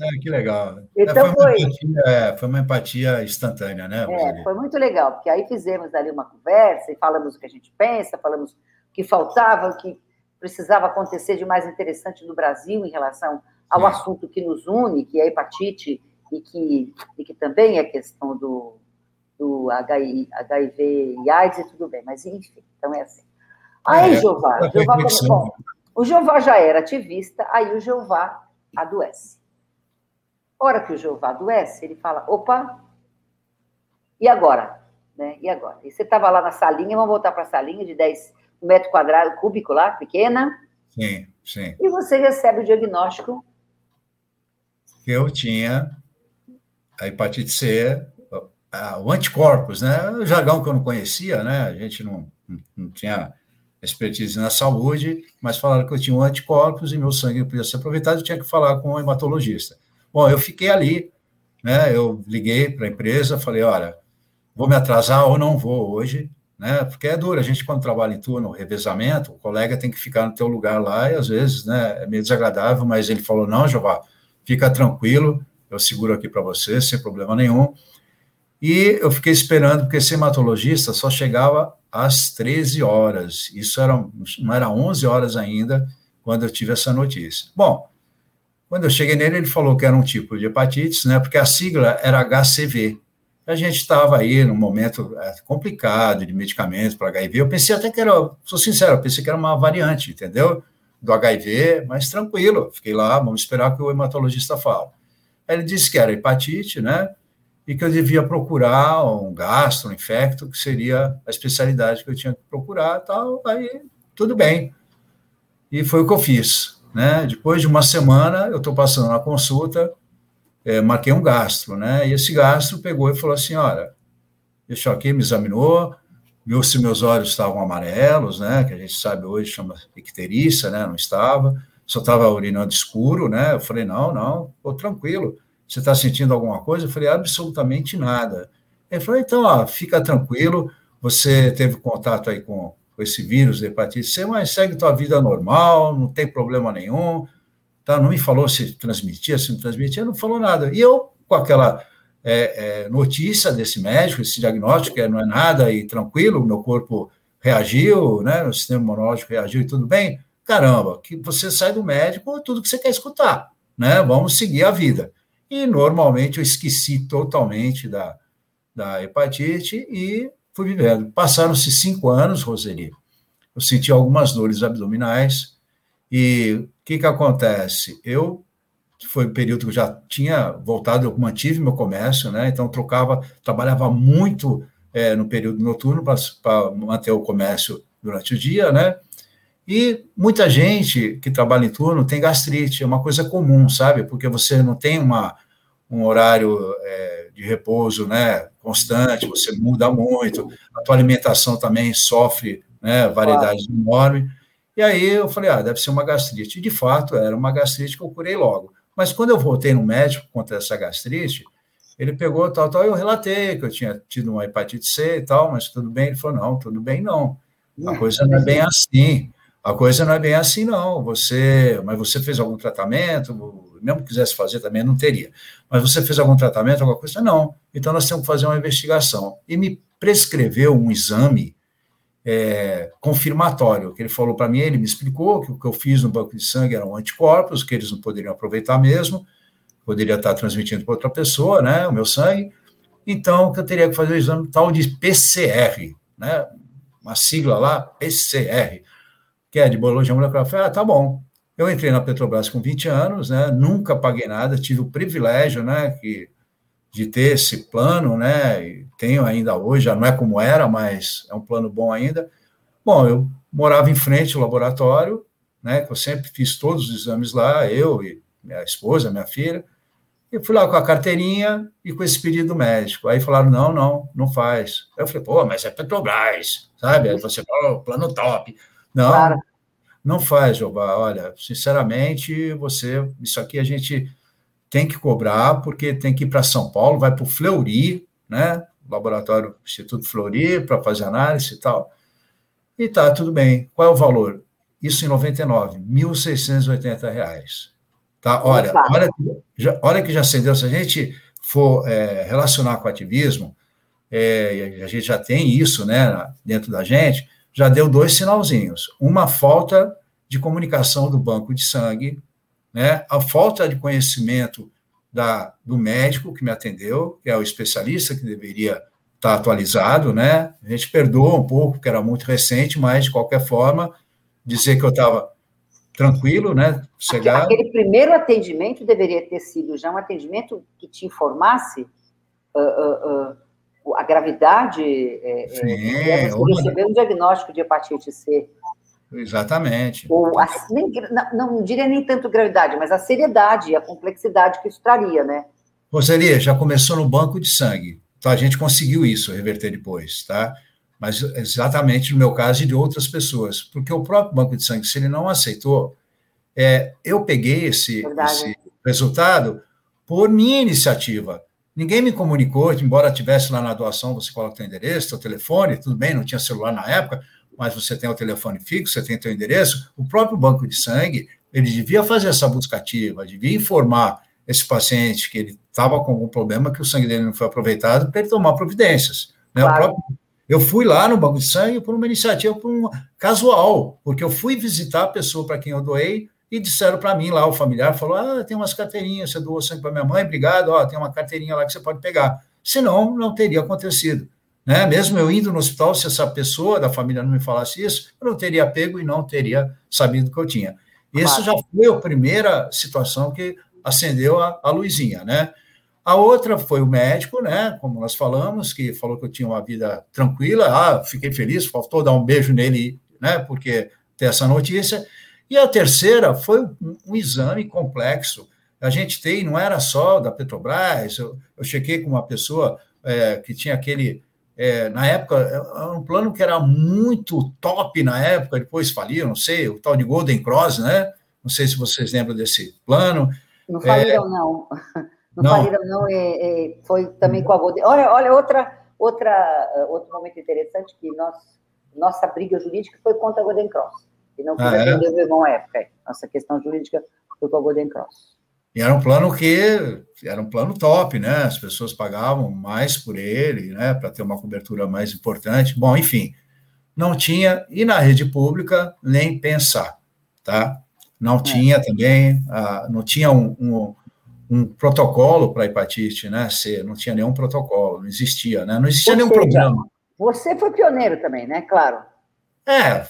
É, que legal. Então é, foi, uma empatia, é, foi, uma empatia, instantânea, né? É, foi muito legal, porque aí fizemos ali uma conversa e falamos o que a gente pensa, falamos o que faltava, o que precisava acontecer de mais interessante no Brasil em relação ao assunto que nos une, que é a hepatite, e que, e que também é questão do, do HIV, e AIDS e tudo bem, mas enfim, então é assim. Aí, é, Jeová, Jeová bom, o Jeová já era ativista, aí o Jeová adoece. Hora que o Jeová adoece, ele fala: opa, e agora? Né? E agora? E você estava lá na salinha, vamos voltar para a salinha de 10 um metro quadrado, cúbico lá, pequena. Sim, sim. E você recebe o diagnóstico. Que eu tinha a hepatite C, o anticorpos, né? O jargão que eu não conhecia, né? A gente não, não tinha expertise na saúde, mas falaram que eu tinha um anticorpos e meu sangue podia ser aproveitado, eu tinha que falar com o hematologista. Bom, eu fiquei ali, né? Eu liguei para a empresa, falei, olha, vou me atrasar ou não vou hoje, né? Porque é duro, a gente quando trabalha em turno, revezamento, o colega tem que ficar no teu lugar lá e às vezes, né, é meio desagradável, mas ele falou, não, Jeová, fica tranquilo, eu seguro aqui para você, sem problema nenhum. E eu fiquei esperando, porque esse hematologista só chegava às 13 horas. Isso era, não era 11 horas ainda quando eu tive essa notícia. Bom, quando eu cheguei nele, ele falou que era um tipo de hepatite, né? Porque a sigla era HCV. A gente estava aí num momento é, complicado de medicamentos para HIV. Eu pensei até que era, sou sincero, eu pensei que era uma variante, entendeu? Do HIV, mas tranquilo. Fiquei lá, vamos esperar o que o hematologista fala. Ele disse que era hepatite, né? E que eu devia procurar um gastro, um infecto, que seria a especialidade que eu tinha que procurar, tal, aí tudo bem. E foi o que eu fiz. Né? Depois de uma semana, eu estou passando na consulta, é, marquei um gastro, né? E esse gastro pegou e falou assim: olha, deixou aqui, me examinou, viu se meus olhos estavam amarelos, né? Que a gente sabe hoje chama icterícia, né? Não estava, só estava urinando escuro, né? Eu falei: não, não, tô tranquilo. Você está sentindo alguma coisa? Eu falei: absolutamente nada. Ele falou: então, ó, fica tranquilo, você teve contato aí com, com esse vírus hepatite C, mas segue tua vida normal, não tem problema nenhum. Tá? Não me falou se transmitia, se não transmitia, não falou nada. E eu, com aquela é, é, notícia desse médico, esse diagnóstico, que não é nada e tranquilo, meu corpo reagiu, né, o sistema imunológico reagiu e tudo bem, caramba, que você sai do médico, tudo que você quer escutar, né, vamos seguir a vida. E normalmente eu esqueci totalmente da, da hepatite e fui vivendo. Passaram-se cinco anos, Roseli, eu senti algumas dores abdominais, e o que, que acontece? Eu foi o período que eu já tinha voltado, eu mantive meu comércio, né? Então trocava, trabalhava muito é, no período noturno para manter o comércio durante o dia, né? E muita gente que trabalha em turno tem gastrite, é uma coisa comum, sabe? Porque você não tem uma, um horário é, de repouso, né? Constante, você muda muito, a tua alimentação também sofre, né? Variedade claro. enorme. E aí eu falei, ah, deve ser uma gastrite. E de fato, era uma gastrite que eu curei logo. Mas quando eu voltei no médico contra essa gastrite, ele pegou tal, tal, eu relatei que eu tinha tido uma hepatite C e tal, mas tudo bem. Ele falou, não, tudo bem não. A coisa não é bem assim. A coisa não é bem assim, não. Você, mas você fez algum tratamento? Mesmo que quisesse fazer também, não teria. Mas você fez algum tratamento, alguma coisa? Não. Então nós temos que fazer uma investigação. E me prescreveu um exame é, confirmatório, que ele falou para mim, ele me explicou que o que eu fiz no banco de sangue eram anticorpos, que eles não poderiam aproveitar mesmo, poderia estar transmitindo para outra pessoa, né, o meu sangue, então que eu teria que fazer o exame tal de PCR, né, uma sigla lá, PCR, que é de biologia molecular. Eu falei, ah, tá bom. Eu entrei na Petrobras com 20 anos, né, nunca paguei nada, tive o privilégio, né, que de ter esse plano, né? E tenho ainda hoje, já não é como era, mas é um plano bom ainda. Bom, eu morava em frente ao laboratório, né? Que eu sempre fiz todos os exames lá, eu e minha esposa, minha filha. E fui lá com a carteirinha e com esse pedido médico. Aí falaram: não, não, não faz. Eu falei: pô, mas é Petrobras, sabe? Aí você falou: plano top. Não, claro. não faz, Jobá. Olha, sinceramente, você, isso aqui a gente tem que cobrar, porque tem que ir para São Paulo, vai para o Fleury, né? Laboratório Instituto Fleury, para fazer análise e tal. E tá, tudo bem. Qual é o valor? Isso em 99, 1.680 reais. Tá? Olha, olha, já, olha que já acendeu. Se a gente for é, relacionar com ativismo, é, a gente já tem isso né, dentro da gente, já deu dois sinalzinhos. Uma falta de comunicação do banco de sangue né? A falta de conhecimento da, do médico que me atendeu, que é o especialista que deveria estar atualizado, né? A gente perdoa um pouco, porque era muito recente, mas de qualquer forma, dizer que eu estava tranquilo, né? Chegar... Aquele primeiro atendimento deveria ter sido já um atendimento que te informasse uh, uh, uh, a gravidade. É, Sim, é, receber um diagnóstico de hepatite C. Exatamente. Ou a, nem, não, não diria nem tanto gravidade, mas a seriedade e a complexidade que isso traria, né? Roseli, já começou no banco de sangue. Então, a gente conseguiu isso, reverter depois, tá? Mas exatamente no meu caso e de outras pessoas. Porque o próprio banco de sangue, se ele não aceitou, é, eu peguei esse, esse resultado por minha iniciativa. Ninguém me comunicou, embora tivesse lá na doação, você coloca o endereço, seu telefone, tudo bem, não tinha celular na época, mas você tem o telefone fixo, você tem o seu endereço, o próprio banco de sangue, ele devia fazer essa busca ativa, devia informar esse paciente que ele estava com algum problema, que o sangue dele não foi aproveitado, para ele tomar providências. Né? Claro. Próprio, eu fui lá no banco de sangue por uma iniciativa por um, casual, porque eu fui visitar a pessoa para quem eu doei e disseram para mim lá, o familiar falou: Ah, tem umas carteirinhas, você doou sangue para minha mãe, obrigado, ó, tem uma carteirinha lá que você pode pegar. Senão, não teria acontecido. Né? Mesmo eu indo no hospital, se essa pessoa da família não me falasse isso, eu não teria pego e não teria sabido que eu tinha. Isso já foi a primeira situação que acendeu a, a luzinha, né? A outra foi o médico, né? Como nós falamos, que falou que eu tinha uma vida tranquila. Ah, fiquei feliz, faltou dar um beijo nele, né? Porque ter essa notícia. E a terceira foi um, um exame complexo. A gente tem, não era só da Petrobras, eu, eu chequei com uma pessoa é, que tinha aquele. É, na época, era um plano que era muito top na época, depois faliu, não sei, o tal de Golden Cross, né? Não sei se vocês lembram desse plano. Não faliram, é, não. Não, não. faliram, não. E foi também com a Golden. Olha, olha outra, outra, outro momento interessante que nós, nossa briga jurídica foi contra a Golden Cross. E não quis ah, atender é? o irmão à época. Nossa questão jurídica foi com a Golden Cross. E era um plano que era um plano top, né? As pessoas pagavam mais por ele, né? Para ter uma cobertura mais importante. Bom, enfim, não tinha, e na rede pública, nem pensar, tá? Não é. tinha também, ah, não tinha um, um, um protocolo para hepatite, né? C, não tinha nenhum protocolo, não existia, né? Não existia Ou nenhum seja, programa. Você foi pioneiro também, né? Claro. É,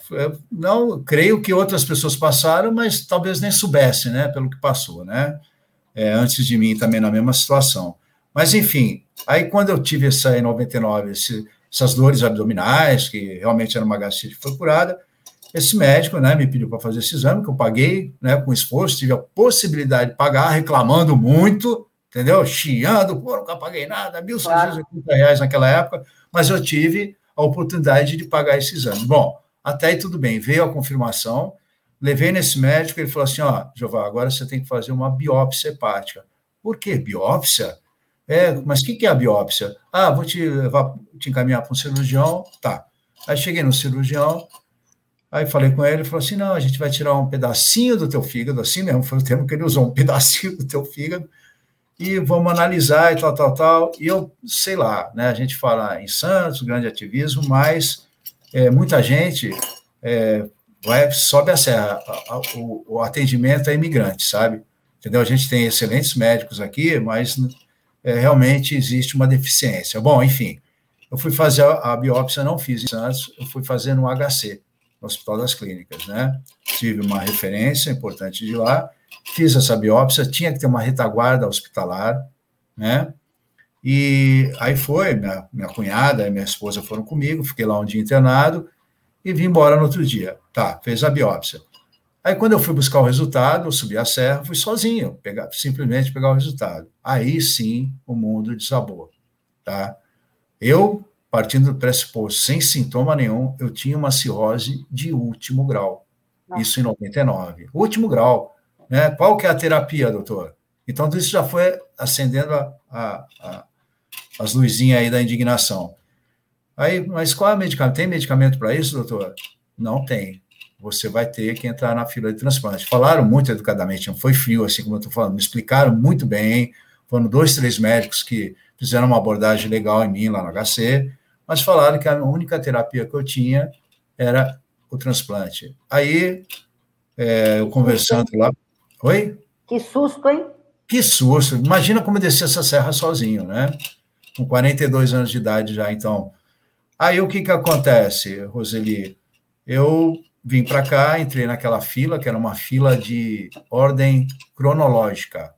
não creio que outras pessoas passaram, mas talvez nem soubessem, né? Pelo que passou, né? é, antes de mim também na mesma situação. Mas, enfim, aí quando eu tive essa em 99, esse, essas dores abdominais, que realmente era uma gastrite curada, esse médico né, me pediu para fazer esse exame, que eu paguei né, com esforço, tive a possibilidade de pagar, reclamando muito, entendeu? Chiando, pô, nunca paguei nada, R$ claro. reais naquela época, mas eu tive a oportunidade de pagar esse exame. Bom, até aí tudo bem, veio a confirmação, Levei nesse médico, ele falou assim: ó, Jeová, agora você tem que fazer uma biópsia hepática. Por que biópsia? É, mas o que, que é a biópsia? Ah, vou te levar, te encaminhar para um cirurgião. Tá. Aí cheguei no cirurgião, aí falei com ele, ele falou assim: não, a gente vai tirar um pedacinho do teu fígado, assim mesmo, foi o termo que ele usou, um pedacinho do teu fígado, e vamos analisar e tal, tal, tal. E eu, sei lá, né? A gente fala em Santos, grande ativismo, mas é, muita gente é, vai, sobe a serra. O, o atendimento é imigrante, sabe? Entendeu? A gente tem excelentes médicos aqui, mas é, realmente existe uma deficiência. Bom, enfim, eu fui fazer a, a biópsia, não fiz em Santos, eu fui fazer no HC, no Hospital das Clínicas, né? Tive uma referência importante de lá, fiz essa biópsia, tinha que ter uma retaguarda hospitalar, né? E aí foi, minha, minha cunhada e minha esposa foram comigo, fiquei lá um dia internado, e vim embora no outro dia. Tá, fez a biópsia. Aí, quando eu fui buscar o resultado, eu subi a serra, fui sozinho, pegar, simplesmente pegar o resultado. Aí sim o mundo desabou. Tá? Eu, partindo do pressuposto, sem sintoma nenhum, eu tinha uma cirrose de último grau. Isso em 99. Último grau. Né? Qual que é a terapia, doutor? Então, isso já foi acendendo a, a, a, as luzinhas aí da indignação. Aí, mas qual é o medicamento? Tem medicamento para isso, doutor? Não tem. Você vai ter que entrar na fila de transplante. Falaram muito educadamente, não foi frio, assim como eu estou falando, me explicaram muito bem. Foram dois, três médicos que fizeram uma abordagem legal em mim lá no HC, mas falaram que a única terapia que eu tinha era o transplante. Aí, é, eu conversando lá. Oi? Que susto, hein? Que susto. Imagina como descer essa serra sozinho, né? Com 42 anos de idade já, então Aí o que, que acontece, Roseli? Eu vim para cá, entrei naquela fila, que era uma fila de ordem cronológica.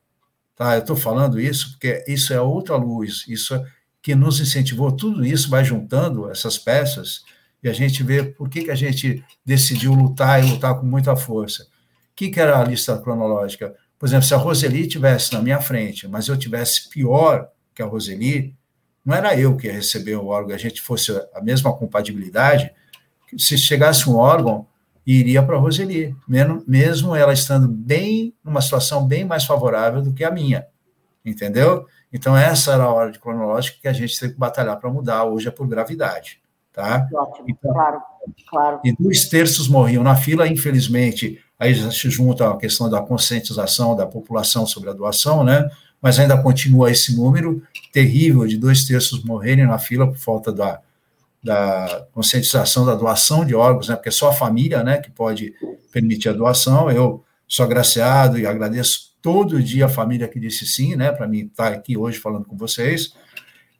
Tá? Eu estou falando isso porque isso é outra luz, isso é que nos incentivou, tudo isso vai juntando essas peças e a gente vê por que, que a gente decidiu lutar e lutar com muita força. Que, que era a lista cronológica? Por exemplo, se a Roseli tivesse na minha frente, mas eu tivesse pior que a Roseli, não era eu que ia receber o órgão, a gente fosse a mesma compatibilidade, se chegasse um órgão, iria para a Roseli, mesmo ela estando bem, numa situação bem mais favorável do que a minha, entendeu? Então, essa era a hora de cronológica que a gente teve que batalhar para mudar, hoje é por gravidade, tá? Ótimo, então, claro, claro. E dois terços morriam na fila, infelizmente, aí se junta a questão da conscientização da população sobre a doação, né? mas ainda continua esse número terrível de dois terços morrerem na fila por falta da, da conscientização da doação de órgãos, né, porque é só a família né, que pode permitir a doação. Eu sou agraciado e agradeço todo dia a família que disse sim, né, para mim estar aqui hoje falando com vocês.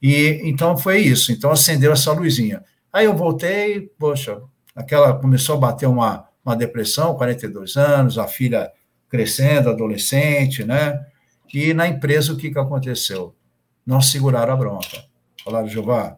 E então foi isso. Então acendeu essa luzinha. Aí eu voltei, poxa, aquela começou a bater uma, uma depressão, 42 anos, a filha crescendo, adolescente, né? E na empresa, o que, que aconteceu? não seguraram a bronca. Falaram, Jeová,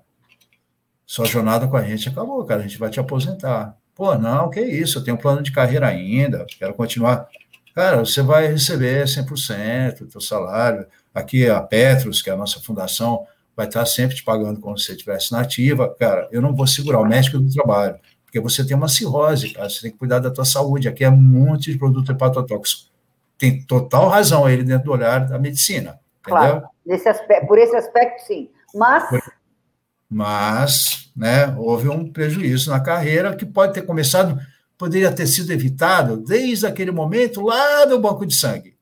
sua jornada com a gente acabou, cara, a gente vai te aposentar. Pô, não, que isso, eu tenho um plano de carreira ainda, quero continuar. Cara, você vai receber 100% do teu salário. Aqui a Petros, que é a nossa fundação, vai estar sempre te pagando como se você estivesse na ativa. Cara, eu não vou segurar o médico do trabalho, porque você tem uma cirrose, cara, você tem que cuidar da tua saúde. Aqui é um monte de produto hepatotóxico. Tem total razão ele dentro do olhar da medicina. Claro, nesse aspecto, por esse aspecto, sim. Mas. Mas, né, houve um prejuízo na carreira que pode ter começado, poderia ter sido evitado desde aquele momento lá do banco de sangue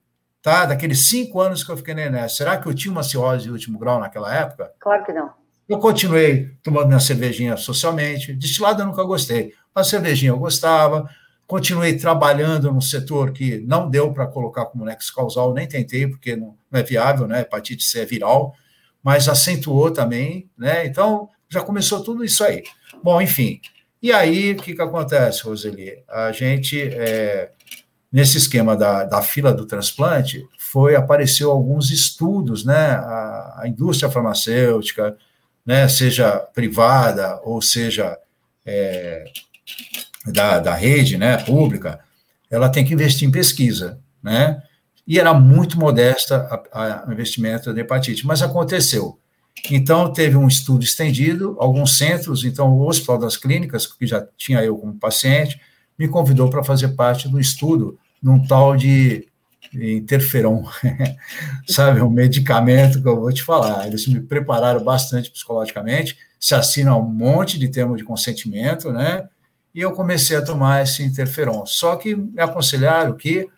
tá? Daqueles cinco anos que eu fiquei na será que eu tinha uma cirrose de último grau naquela época? Claro que não. Eu continuei tomando minha cervejinha socialmente, destilado eu nunca gostei, mas cervejinha eu gostava, continuei trabalhando no setor que não deu para colocar como nexo causal, nem tentei, porque não, não é viável, né? Hepatite C é viral, mas acentuou também, né? Então, já começou tudo isso aí. Bom, enfim. E aí, o que, que acontece, Roseli? A gente é, nesse esquema da, da fila do transplante, foi apareceu alguns estudos, né, a, a indústria farmacêutica, né, seja privada ou seja é, da, da rede, né, pública, ela tem que investir em pesquisa, né, e era muito modesta o investimento da hepatite, mas aconteceu. Então, teve um estudo estendido, alguns centros, então o Hospital das Clínicas, que já tinha eu como paciente, me convidou para fazer parte do estudo num tal de interferon, sabe, um medicamento que eu vou te falar. Eles me prepararam bastante psicologicamente, se assina um monte de termo de consentimento, né? E eu comecei a tomar esse interferon. Só que me aconselharam que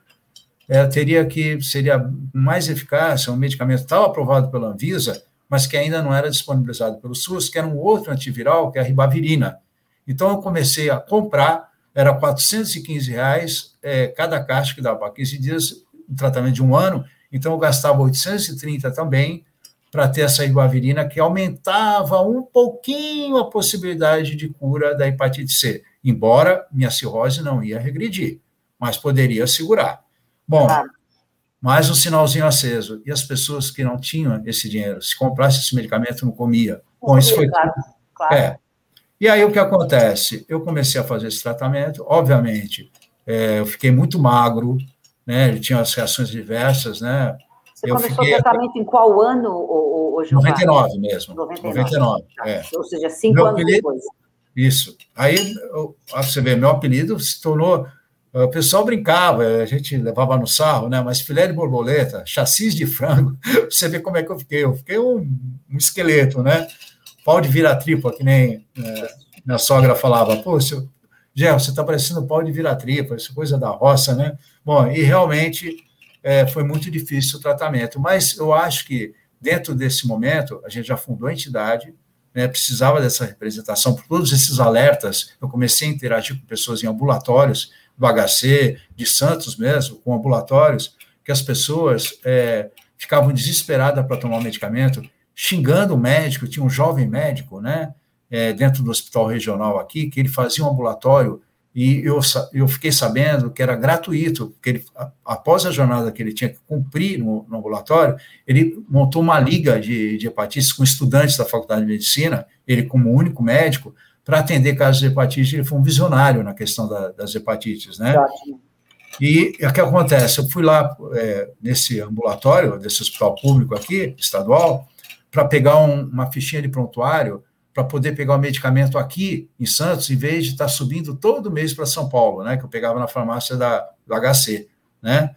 é, teria que seria mais eficaz, um medicamento tal aprovado pela Anvisa, mas que ainda não era disponibilizado pelo SUS, que era um outro antiviral, que é a ribavirina. Então eu comecei a comprar era 415 reais é, cada caixa que dava para 15 dias, um tratamento de um ano, então eu gastava 830 também para ter essa iguavirina que aumentava um pouquinho a possibilidade de cura da hepatite C, embora minha cirrose não ia regredir, mas poderia segurar. Bom, mais um sinalzinho aceso. E as pessoas que não tinham esse dinheiro, se comprasse esse medicamento, não comia. Bom, isso foi. Claro, claro. É, e aí o que acontece? Eu comecei a fazer esse tratamento, obviamente, é, eu fiquei muito magro, né? Ele tinha as reações diversas, né? Você eu começou fiquei... o tratamento em qual ano, o, o, 99 mesmo. 99. 99 tá. é. Ou seja, cinco meu anos apelido, depois. Isso. Aí, eu, você vê, meu apelido se tornou. O pessoal brincava, a gente levava no sarro, né? Mas filé de borboleta, chassis de frango, você vê como é que eu fiquei. Eu fiquei um, um esqueleto, né? pau de vira-tripa, que nem é, minha sogra falava, pô, seu, Gel, você está parecendo pau de vira-tripa, isso é coisa da roça, né? Bom, e realmente é, foi muito difícil o tratamento, mas eu acho que dentro desse momento, a gente já fundou a entidade, né, precisava dessa representação, por todos esses alertas, eu comecei a interagir com pessoas em ambulatórios, do HC, de Santos mesmo, com ambulatórios, que as pessoas é, ficavam desesperadas para tomar o medicamento, xingando o médico, tinha um jovem médico, né, é, dentro do hospital regional aqui, que ele fazia um ambulatório e eu, eu fiquei sabendo que era gratuito, porque ele, após a jornada que ele tinha que cumprir no, no ambulatório, ele montou uma liga de, de hepatites com estudantes da Faculdade de Medicina, ele como único médico, para atender casos de hepatite, ele foi um visionário na questão da, das hepatites, né? E o que acontece? Eu fui lá é, nesse ambulatório, desse hospital público aqui, estadual, para pegar um, uma fichinha de prontuário para poder pegar o medicamento aqui em Santos, em vez de estar tá subindo todo mês para São Paulo, né? Que eu pegava na farmácia da, do HC, né?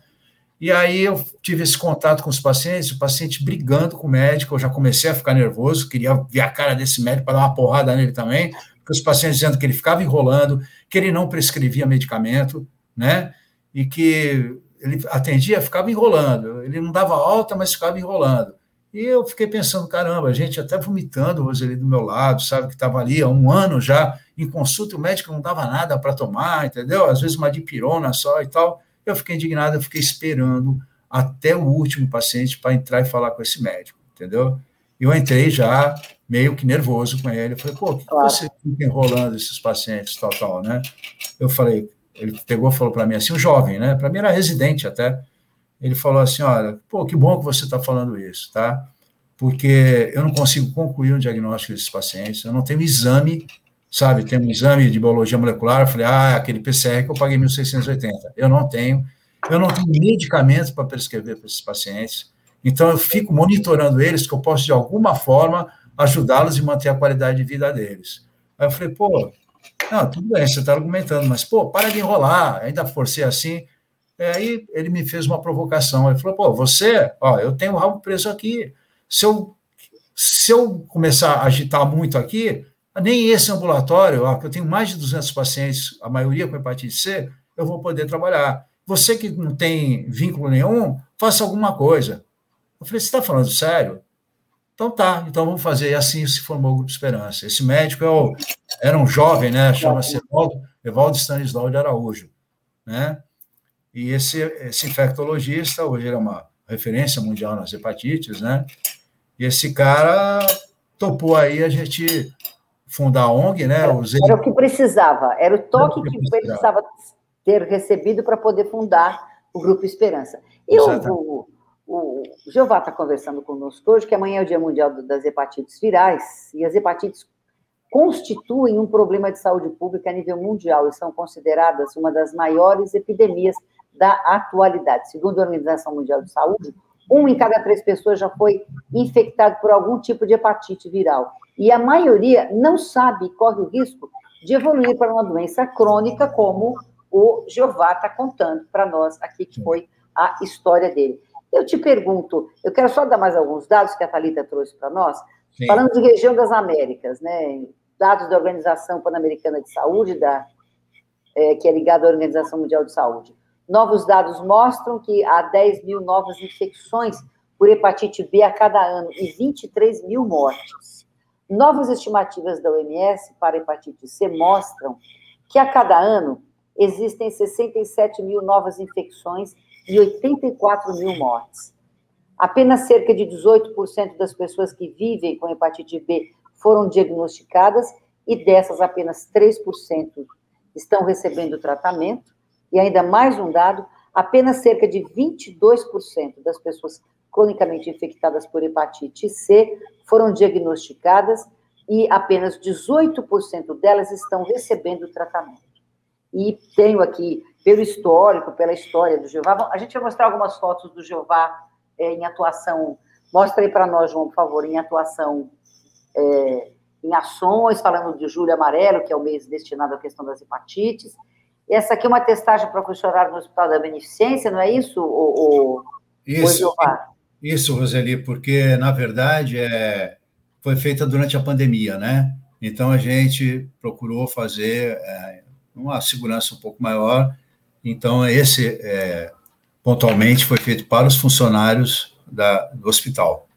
E aí eu tive esse contato com os pacientes, o paciente brigando com o médico, eu já comecei a ficar nervoso, queria ver a cara desse médico para dar uma porrada nele também, porque os pacientes dizendo que ele ficava enrolando, que ele não prescrevia medicamento, né? E que ele atendia, ficava enrolando, ele não dava alta, mas ficava enrolando. E eu fiquei pensando, caramba, a gente até vomitando, Roseli, do meu lado, sabe, que estava ali há um ano já em consulta, o médico não dava nada para tomar, entendeu? Às vezes uma dipirona só e tal. Eu fiquei indignado, eu fiquei esperando até o último paciente para entrar e falar com esse médico, entendeu? Eu entrei já meio que nervoso com ele. Eu falei, pô, por que claro. você fica enrolando esses pacientes, tal, tal, né? Eu falei, ele pegou e falou para mim assim, um jovem, né? Para mim era residente até ele falou assim: olha, pô, que bom que você está falando isso, tá? porque eu não consigo concluir o diagnóstico desses pacientes, eu não tenho exame, sabe? Tem um exame de biologia molecular, eu falei, ah, aquele PCR que eu paguei 1.680. Eu não tenho. Eu não tenho medicamento para prescrever para esses pacientes. Então, eu fico monitorando eles, que eu posso, de alguma forma, ajudá-los e manter a qualidade de vida deles. Aí eu falei, pô, não, tudo bem, você está argumentando, mas, pô, para de enrolar, ainda forcei assim. Aí ele me fez uma provocação. Ele falou, pô, você, ó, eu tenho o rabo preso aqui. Se eu, se eu começar a agitar muito aqui, nem esse ambulatório, ó, que eu tenho mais de 200 pacientes, a maioria com hepatite C, eu vou poder trabalhar. Você que não tem vínculo nenhum, faça alguma coisa. Eu falei, você está falando sério? Então tá, então vamos fazer. E assim se formou o Grupo Esperança. Esse médico é o, era um jovem, né? Chama-se Evaldo, Evaldo Stanislau de Araújo, né? E esse, esse infectologista, hoje ele é uma referência mundial nas hepatites, né? E esse cara topou aí a gente fundar a ONG, né? Era, era o que precisava, era o toque era o que, que precisava ter recebido para poder fundar o Grupo Esperança. E o, o, o Jeová está conversando conosco hoje, que amanhã é o Dia Mundial das Hepatites Virais, e as hepatites constituem um problema de saúde pública a nível mundial e são consideradas uma das maiores epidemias da atualidade. Segundo a Organização Mundial de Saúde, um em cada três pessoas já foi infectado por algum tipo de hepatite viral. E a maioria não sabe e corre o risco de evoluir para uma doença crônica, como o Jeová está contando para nós aqui, que foi a história dele. Eu te pergunto, eu quero só dar mais alguns dados que a Thalita trouxe para nós, Sim. falando de região das Américas, né? Dados da Organização Pan-Americana de Saúde, da, é, que é ligada à Organização Mundial de Saúde. Novos dados mostram que há 10 mil novas infecções por hepatite B a cada ano e 23 mil mortes. Novas estimativas da OMS para hepatite C mostram que a cada ano existem 67 mil novas infecções e 84 mil mortes. Apenas cerca de 18% das pessoas que vivem com hepatite B foram diagnosticadas e dessas apenas 3% estão recebendo tratamento. E ainda mais um dado, apenas cerca de 22% das pessoas cronicamente infectadas por hepatite C foram diagnosticadas e apenas 18% delas estão recebendo tratamento. E tenho aqui, pelo histórico, pela história do Jeová, a gente vai mostrar algumas fotos do Jeová é, em atuação. Mostra aí para nós, João, por favor, em atuação, é, em ações, falando de Julho Amarelo, que é o mês destinado à questão das hepatites. Essa aqui é uma testagem para funcionário no Hospital da Beneficência, não é isso, o, o, isso, Isso, Roseli, porque, na verdade, é, foi feita durante a pandemia, né? Então, a gente procurou fazer é, uma segurança um pouco maior. Então, esse, é, pontualmente, foi feito para os funcionários da, do hospital.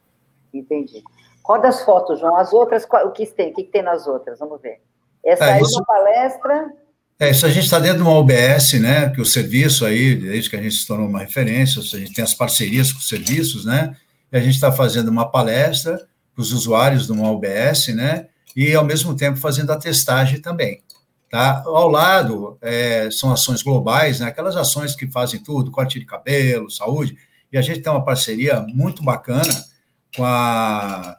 Entendi. Qual das fotos, João? As outras, o que tem? O que tem nas outras? Vamos ver. Essa é, aí isso, é uma palestra. É, isso a gente está dentro de uma OBS, né? Que o serviço aí, desde que a gente se tornou uma referência, a gente tem as parcerias com os serviços, né? E a gente está fazendo uma palestra para os usuários de uma OBS, né? E, ao mesmo tempo, fazendo a testagem também. Tá? Ao lado, é, são ações globais, né? aquelas ações que fazem tudo, corte de cabelo, saúde, e a gente tem uma parceria muito bacana com a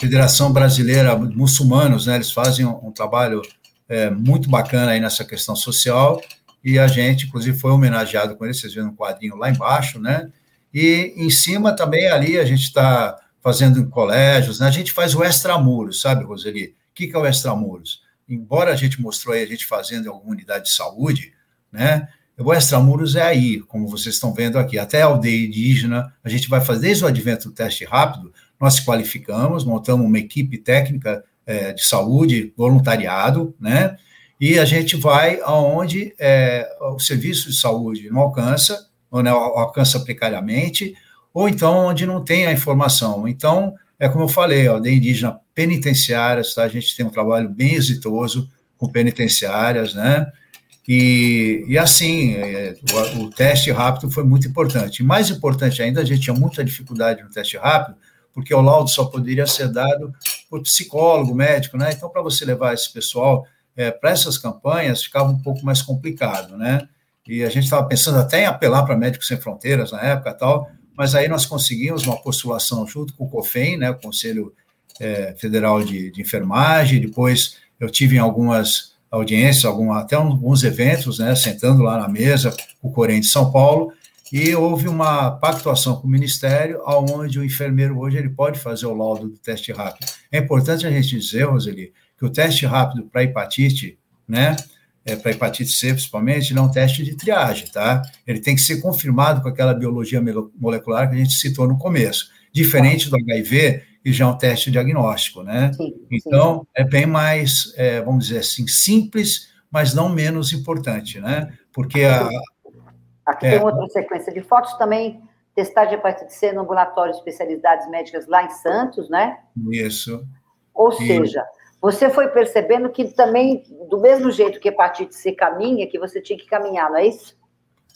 Federação Brasileira Muçulmanos, né? eles fazem um, um trabalho é, muito bacana aí nessa questão social, e a gente, inclusive, foi homenageado com eles, vocês viram um quadrinho lá embaixo, né? E em cima também ali a gente está fazendo em colégios, né? A gente faz o extramuros, sabe, Roseli? O que, que é o extramuros? embora a gente mostrou aí a gente fazendo em alguma unidade de saúde, né? O extramuros é aí, como vocês estão vendo aqui, até a aldeia indígena, a gente vai fazer desde o advento do teste rápido, nós qualificamos, montamos uma equipe técnica é, de saúde, voluntariado, né? E a gente vai aonde é, o serviço de saúde não alcança, ou não alcança precariamente, ou então onde não tem a informação. Então, é como eu falei, a aldeia indígena penitenciárias, tá? A gente tem um trabalho bem exitoso com penitenciárias, né? E, e assim, é, o, teste rápido foi muito importante. Mais importante ainda, a gente tinha muita dificuldade no teste rápido, porque o laudo só poderia ser dado por psicólogo, médico, né? Então, para você levar esse pessoal é, para essas campanhas, ficava um pouco mais complicado, né? E a gente estava pensando até em apelar para Médicos Sem Fronteiras na época tal, mas aí nós conseguimos uma postulação junto com o COFEM, né, o Conselho é, Federal de, de, Enfermagem, depois eu tive em algumas audiências, algum, até alguns eventos, né, sentando lá na mesa, o Corém de São Paulo, e houve uma pactuação com o Ministério, onde o enfermeiro hoje ele pode fazer o laudo do teste rápido. É importante a gente dizer, Roseli, que o teste rápido para hepatite, né, é, para hepatite C principalmente, ele é um teste de triagem, tá? Ele tem que ser confirmado com aquela biologia molecular que a gente citou no começo. Diferente do HIV, que já é um teste diagnóstico, né? Sim, então, sim. é bem mais, é, vamos dizer assim, simples, mas não menos importante, né? Porque a. Aqui é, tem outra sequência de fotos também. Testar de hepatite C no ambulatório de especialidades médicas lá em Santos, né? Isso. Ou seja, você foi percebendo que também, do mesmo jeito que hepatite C caminha, que você tinha que caminhar, não é isso?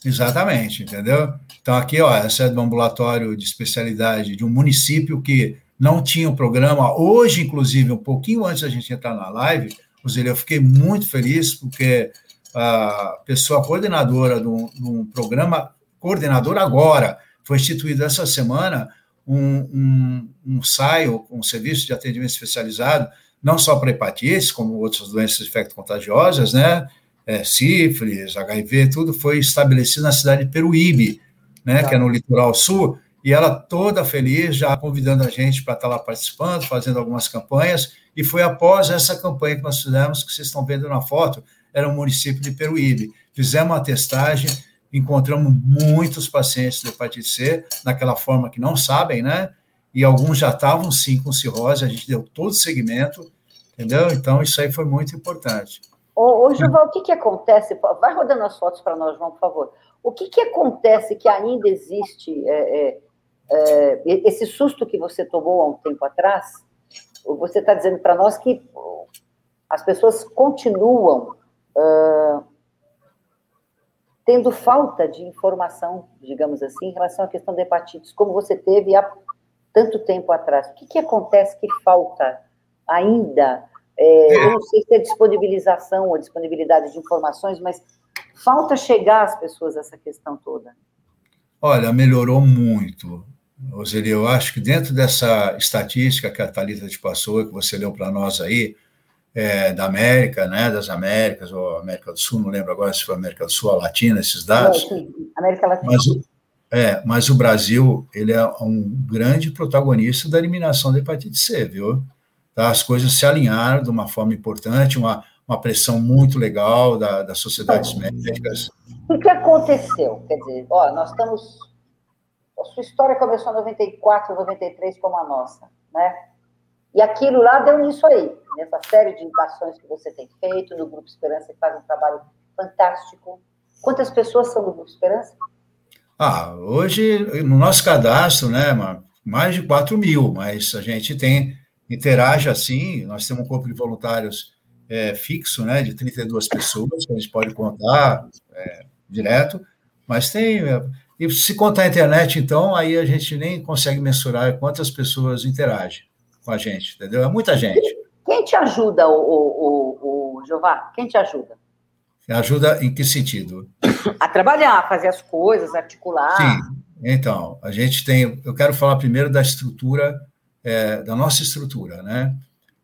Exatamente, entendeu? Então, aqui, ó, essa é do ambulatório de especialidade de um município que não tinha um programa. Hoje, inclusive, um pouquinho antes da gente entrar na live, eu fiquei muito feliz, porque a pessoa coordenadora de um, de um programa, coordenador agora, foi instituído essa semana um, um, um SAIO, um serviço de atendimento especializado, não só para hepatite, como outras doenças infecto-contagiosas, né? É, sífilis, HIV, tudo foi estabelecido na cidade de Peruíbe, né? Tá. Que é no litoral sul, e ela toda feliz, já convidando a gente para estar lá participando, fazendo algumas campanhas, e foi após essa campanha que nós fizemos, que vocês estão vendo na foto, era o município de Peruíbe. Fizemos uma testagem, encontramos muitos pacientes de hepatite C, naquela forma que não sabem, né? e alguns já estavam sim com cirrose, a gente deu todo o segmento, entendeu? Então, isso aí foi muito importante. Ô, ô Gilval, o que, que acontece? Vai rodando as fotos para nós, João, por favor. O que, que acontece que ainda existe é, é, é, esse susto que você tomou há um tempo atrás? Você está dizendo para nós que as pessoas continuam uh, tendo falta de informação, digamos assim, em relação à questão da hepatite, como você teve há tanto tempo atrás. O que, que acontece que falta ainda? É, eu não sei se é disponibilização ou disponibilidade de informações, mas falta chegar às pessoas essa questão toda. Olha, melhorou muito. Roseli, eu acho que dentro dessa estatística que a Thalita te passou, que você leu para nós aí, é, da América, né, das Américas, ou América do Sul, não lembro agora se foi América do Sul, a Latina, esses dados. América Latina. Mas, é, mas o Brasil ele é um grande protagonista da eliminação da hepatite C, viu? Tá? As coisas se alinharam de uma forma importante, uma, uma pressão muito legal da, das sociedades médicas. O que aconteceu? Quer dizer, ó, nós estamos. A sua história começou em 94, 93, como a nossa, né? E aquilo lá deu nisso aí, nessa série de ações que você tem feito no Grupo Esperança, que faz um trabalho fantástico. Quantas pessoas são do Grupo Esperança? Ah, hoje, no nosso cadastro, né, mais de 4 mil, mas a gente tem, interage assim, nós temos um corpo de voluntários é, fixo, né, de 32 pessoas, que a gente pode contar é, direto, mas tem, é, e se contar a internet, então, aí a gente nem consegue mensurar quantas pessoas interagem com a gente, entendeu? É muita gente. Quem te ajuda, o, o, o, Jeová? Quem te ajuda? Ajuda em que sentido? A trabalhar, fazer as coisas, articular. Sim, então, a gente tem. Eu quero falar primeiro da estrutura, é, da nossa estrutura, né?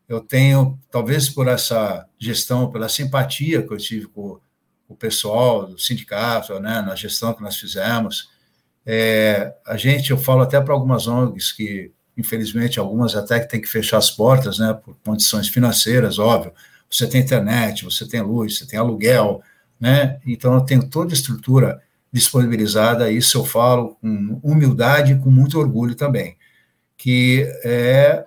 Eu tenho, talvez por essa gestão, pela simpatia que eu tive com, com o pessoal do sindicato, né, na gestão que nós fizemos, é, a gente, eu falo até para algumas ONGs que, infelizmente, algumas até que têm que fechar as portas, né, por condições financeiras, óbvio, você tem internet, você tem luz, você tem aluguel, né? Então eu tenho toda a estrutura disponibilizada, isso eu falo com humildade e com muito orgulho também, que é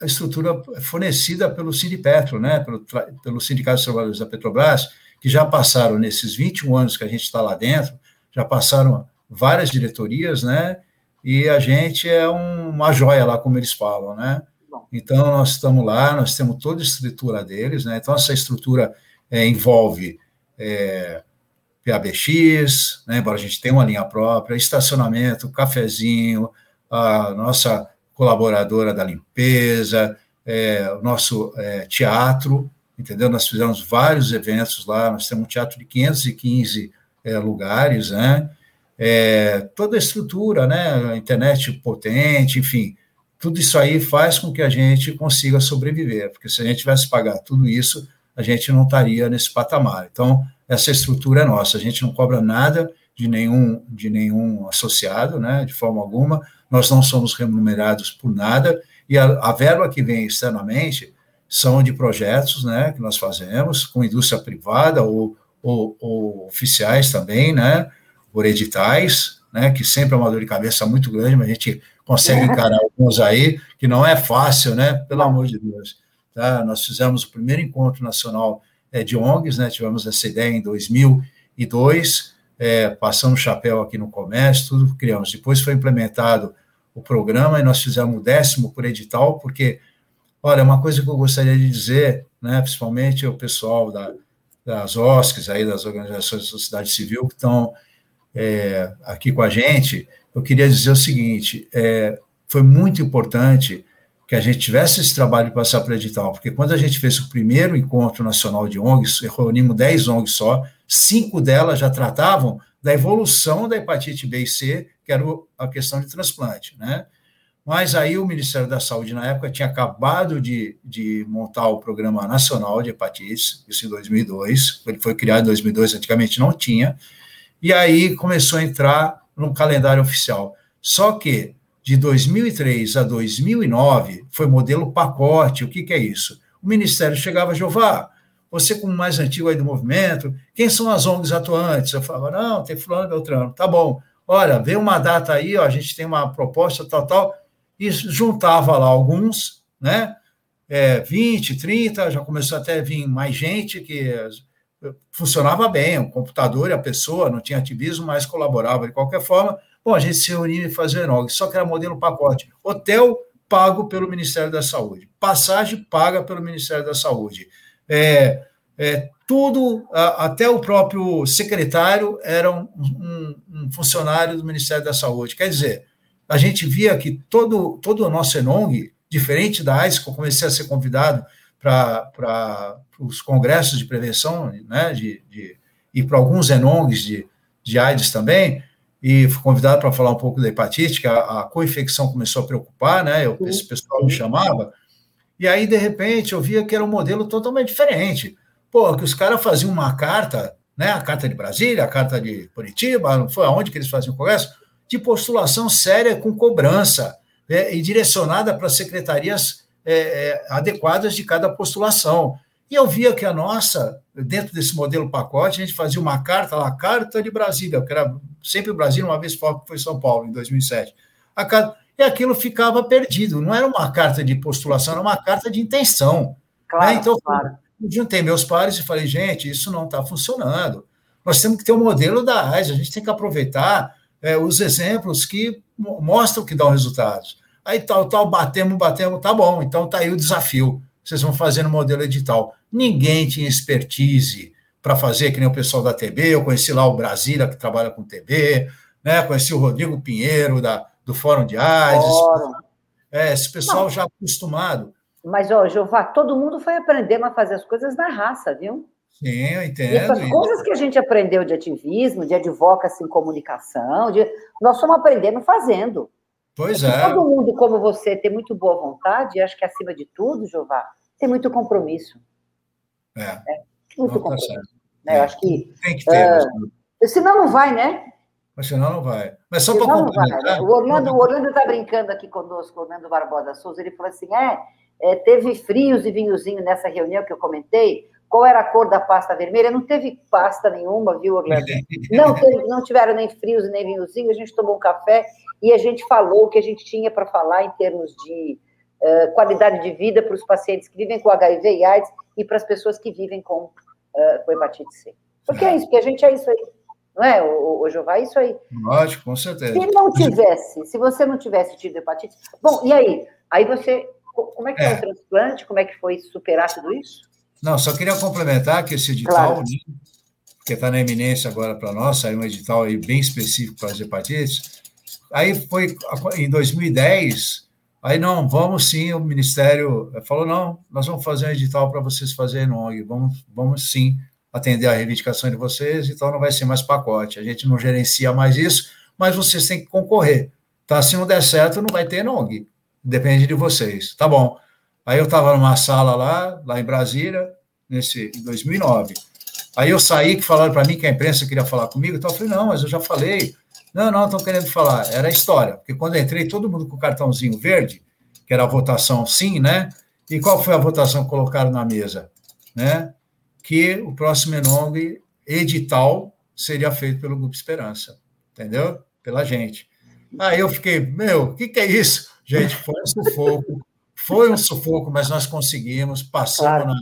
a estrutura fornecida pelo Sindipetro, né? Pelo, pelo Sindicato dos Trabalhadores da Petrobras, que já passaram nesses 21 anos que a gente está lá dentro, já passaram várias diretorias, né? E a gente é um, uma joia lá, como eles falam, né? Então, nós estamos lá, nós temos toda a estrutura deles, né? Então, essa estrutura é, envolve é, PABX, né? embora a gente tenha uma linha própria, estacionamento, cafezinho, a nossa colaboradora da limpeza, é, o nosso é, teatro, entendeu? Nós fizemos vários eventos lá, nós temos um teatro de 515 é, lugares, né? É, toda a estrutura, né, a internet potente, enfim, tudo isso aí faz com que a gente consiga sobreviver, porque se a gente tivesse pagar tudo isso, a gente não estaria nesse patamar. Então, essa estrutura é nossa, a gente não cobra nada de nenhum, de nenhum associado, né, de forma alguma, nós não somos remunerados por nada, e a, a verba que vem externamente são de projetos né, que nós fazemos com indústria privada ou, ou, ou oficiais também, né, por editais, né, que sempre é uma dor de cabeça muito grande, mas a gente consegue encarar alguns aí, que não é fácil, né, pelo amor de Deus. Tá? Nós fizemos o primeiro encontro nacional é, de ONGs, né, tivemos essa ideia em 2002, é, passamos chapéu aqui no comércio, tudo criamos. Depois foi implementado o programa e nós fizemos o décimo por edital, porque, olha, uma coisa que eu gostaria de dizer, né, principalmente o pessoal da, das OSCs, aí, das organizações de sociedade civil que estão é, aqui com a gente, eu queria dizer o seguinte, é, foi muito importante que a gente tivesse esse trabalho de passar para edital, porque quando a gente fez o primeiro encontro nacional de ONGs, reunimos 10 ONGs só, cinco delas já tratavam da evolução da hepatite B e C, que era a questão de transplante, né? Mas aí o Ministério da Saúde, na época, tinha acabado de, de montar o Programa Nacional de Hepatites, isso em 2002, ele foi criado em 2002, antigamente não tinha, e aí começou a entrar no calendário oficial. Só que de 2003 a 2009 foi modelo pacote. O que, que é isso? O Ministério chegava, Jeová, você como mais antigo aí do movimento, quem são as ONGs atuantes? Eu falava, não, tem fulano, Beltrano, tá bom. Olha, vê uma data aí, ó, a gente tem uma proposta tal, tal, e juntava lá alguns, né, é, 20, 30, já começou até a vir mais gente, que funcionava bem, o computador e a pessoa, não tinha ativismo, mas colaborava de qualquer forma. Bom, a gente se reunia e fazia enog, só que era modelo pacote. Hotel pago pelo Ministério da Saúde, passagem paga pelo Ministério da Saúde. É, é, tudo, até o próprio secretário era um, um, um, funcionário do Ministério da Saúde. Quer dizer, a gente via que todo, todo o nosso ENONG, diferente da AIDS, que eu comecei a ser convidado para os congressos de prevenção, né, de, de, e para alguns enongs de, de AIDS também, e fui convidado para falar um pouco da hepatite, que a, a co-infecção começou a preocupar, né, eu, esse pessoal me chamava, e aí, de repente, eu via que era um modelo totalmente diferente. Pô, que os caras faziam uma carta, né, a carta de Brasília, a carta de Curitiba, não foi aonde que eles faziam o congresso, de postulação séria com cobrança, né, e direcionada para secretarias é, é, adequadas de cada postulação. E eu via que a nossa, dentro desse modelo pacote, a gente fazia uma carta lá, Carta de Brasília, que era sempre Brasília, uma vez foi São Paulo, em 2007. A carta, e aquilo ficava perdido, não era uma carta de postulação, era uma carta de intenção. Né? Claro, né? Então, claro. eu juntei meus pares e falei, gente, isso não está funcionando. Nós temos que ter um modelo da AIS, a gente tem que aproveitar é, os exemplos que mostram que dão resultados. Aí tal, tal, batemos, batemos, tá bom, então tá aí o desafio. Vocês vão fazer no modelo edital. Ninguém tinha expertise para fazer, que nem o pessoal da TB, eu conheci lá o Brasília, que trabalha com TB, né? conheci o Rodrigo Pinheiro, da, do Fórum de AIDS. Fórum. É, esse pessoal Não. já acostumado. Mas, ó, Jeová, todo mundo foi aprendendo a fazer as coisas na raça, viu? Sim, eu entendo. E essas coisas que a gente aprendeu de ativismo, de advocacy em comunicação, de... nós fomos aprendendo fazendo. Pois é. Todo mundo, como você, tem muito boa vontade, e acho que acima de tudo, Jová, tem muito compromisso. É. é muito não, tá compromisso. Tá né? Eu acho que. Tem que ter. Uh, senão não vai, né? Mas senão não vai. Mas só para complementar. Né? O Orlando o Orlando está brincando aqui conosco, o Orlando Barbosa Souza. Ele falou assim: é, é, teve frios e vinhozinho nessa reunião que eu comentei. Qual era a cor da pasta vermelha? Não teve pasta nenhuma, viu, Orlando? Não, teve, não tiveram nem frios nem vinhozinho. A gente tomou um café e a gente falou o que a gente tinha para falar em termos de uh, qualidade de vida para os pacientes que vivem com HIV e AIDS e para as pessoas que vivem com, uh, com hepatite C. Porque é isso, porque a gente é isso aí. Não é, o, o Jeová, é isso aí. Lógico, com certeza. Se não tivesse, se você não tivesse tido hepatite. Bom, e aí? Aí você. Como é que é. foi o transplante? Como é que foi superar tudo isso? Não, só queria complementar que esse edital, claro. né, que está na eminência agora para nós, saiu um edital aí bem específico para as hepatites, Aí foi em 2010, aí não, vamos sim, o Ministério falou, não, nós vamos fazer um edital para vocês fazerem ONG, vamos, vamos sim atender a reivindicação de vocês, então não vai ser mais pacote. A gente não gerencia mais isso, mas vocês têm que concorrer. Tá? Se não der certo, não vai ter NONG. Depende de vocês. Tá bom. Aí eu estava numa sala lá, lá em Brasília, nesse, em 2009. Aí eu saí, que falaram para mim que a imprensa queria falar comigo, então eu falei, não, mas eu já falei. Não, não, estão querendo falar. Era a história. Porque quando eu entrei, todo mundo com o cartãozinho verde, que era a votação sim, né? E qual foi a votação que colocaram na mesa? Né? Que o próximo Enong edital seria feito pelo Grupo Esperança, entendeu? Pela gente. Aí eu fiquei, meu, o que, que é isso? Gente, foi um sufoco, foi um sufoco, mas nós conseguimos, passamos claro. na,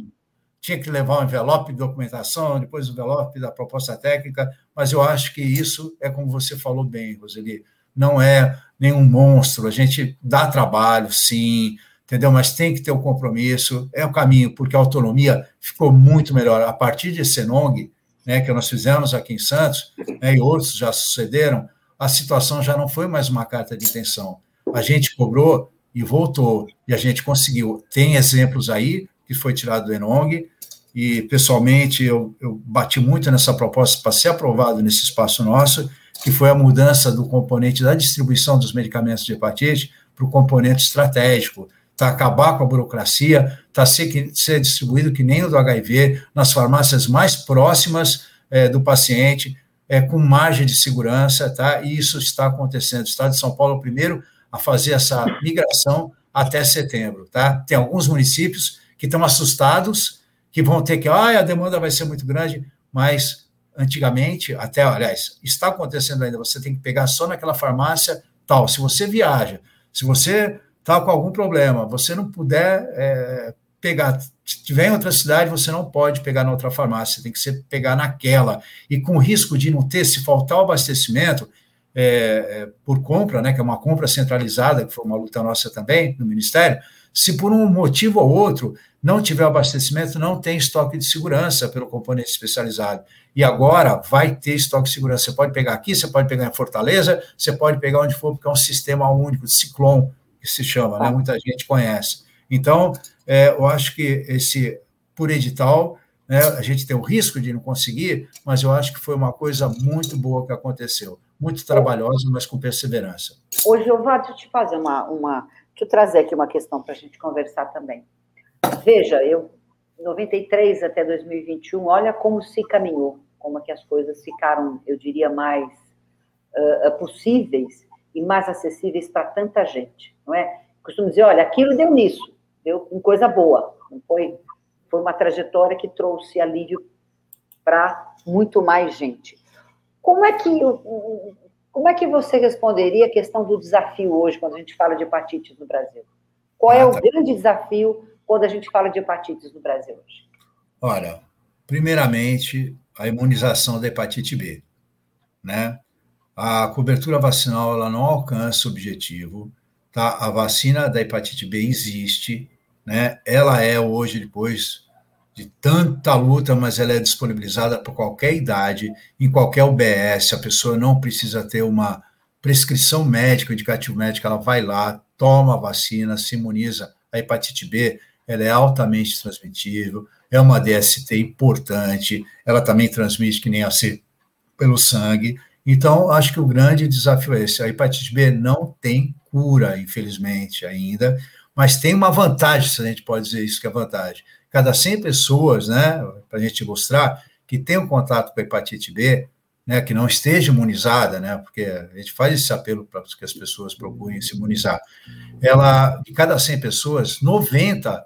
tinha que levar um envelope de documentação, depois o envelope da proposta técnica, mas eu acho que isso é como você falou bem, Roseli, não é nenhum monstro, a gente dá trabalho, sim, entendeu? Mas tem que ter o um compromisso, é o caminho, porque a autonomia ficou muito melhor. A partir de Senong, né, que nós fizemos aqui em Santos, né, e outros já sucederam, a situação já não foi mais uma carta de intenção. A gente cobrou e voltou, e a gente conseguiu. Tem exemplos aí que foi tirado do Enong, e pessoalmente eu, eu bati muito nessa proposta para ser aprovado nesse espaço nosso, que foi a mudança do componente da distribuição dos medicamentos de hepatite para o componente estratégico, tá acabar com a burocracia, tá ser, ser distribuído que nem o do HIV, nas farmácias mais próximas é, do paciente, é, com margem de segurança, tá? E isso está acontecendo. O Estado de São Paulo é o primeiro a fazer essa migração até setembro, tá? Tem alguns municípios que estão assustados, que vão ter que, ah, a demanda vai ser muito grande, mas antigamente, até, aliás, está acontecendo ainda, você tem que pegar só naquela farmácia tal. Se você viaja, se você está com algum problema, você não puder é, pegar, se tiver em outra cidade, você não pode pegar na outra farmácia, tem que ser pegar naquela. E com risco de não ter, se faltar o abastecimento, é, é, por compra, né, que é uma compra centralizada, que foi uma luta nossa também no Ministério, se por um motivo ou outro não tiver abastecimento, não tem estoque de segurança pelo componente especializado. E agora vai ter estoque de segurança. Você pode pegar aqui, você pode pegar em Fortaleza, você pode pegar onde for, porque é um sistema único de ciclone que se chama, né? muita gente conhece. Então, é, eu acho que esse, por edital, né, a gente tem o risco de não conseguir, mas eu acho que foi uma coisa muito boa que aconteceu. Muito trabalhosa, mas com perseverança. Ô, Giovanni, deixa eu te fazer uma, uma. Deixa eu trazer aqui uma questão para a gente conversar também. Veja, eu, 93 até 2021, olha como se caminhou, como é que as coisas ficaram, eu diria, mais uh, possíveis e mais acessíveis para tanta gente, não é? Costumo dizer, olha, aquilo deu nisso, deu em coisa boa, não foi? Foi uma trajetória que trouxe alívio para muito mais gente. Como é que como é que você responderia a questão do desafio hoje quando a gente fala de hepatites no Brasil? Qual é o grande desafio quando a gente fala de hepatites no Brasil hoje? Olha, primeiramente, a imunização da hepatite B, né? a cobertura vacinal ela não alcança o objetivo, tá? A vacina da hepatite B existe, né? Ela é hoje depois de tanta luta, mas ela é disponibilizada para qualquer idade, em qualquer UBS, a pessoa não precisa ter uma prescrição médica, indicativo médico, ela vai lá, toma a vacina, se imuniza. A hepatite B, ela é altamente transmitível, é uma DST importante, ela também transmite que nem a C pelo sangue, então, acho que o grande desafio é esse. A hepatite B não tem cura, infelizmente, ainda, mas tem uma vantagem, se a gente pode dizer isso que é vantagem. Cada 100 pessoas, né, para a gente mostrar, que tem um contato com a hepatite B, né, que não esteja imunizada, né, porque a gente faz esse apelo para que as pessoas procurem se imunizar. Ela, de cada 100 pessoas, 90,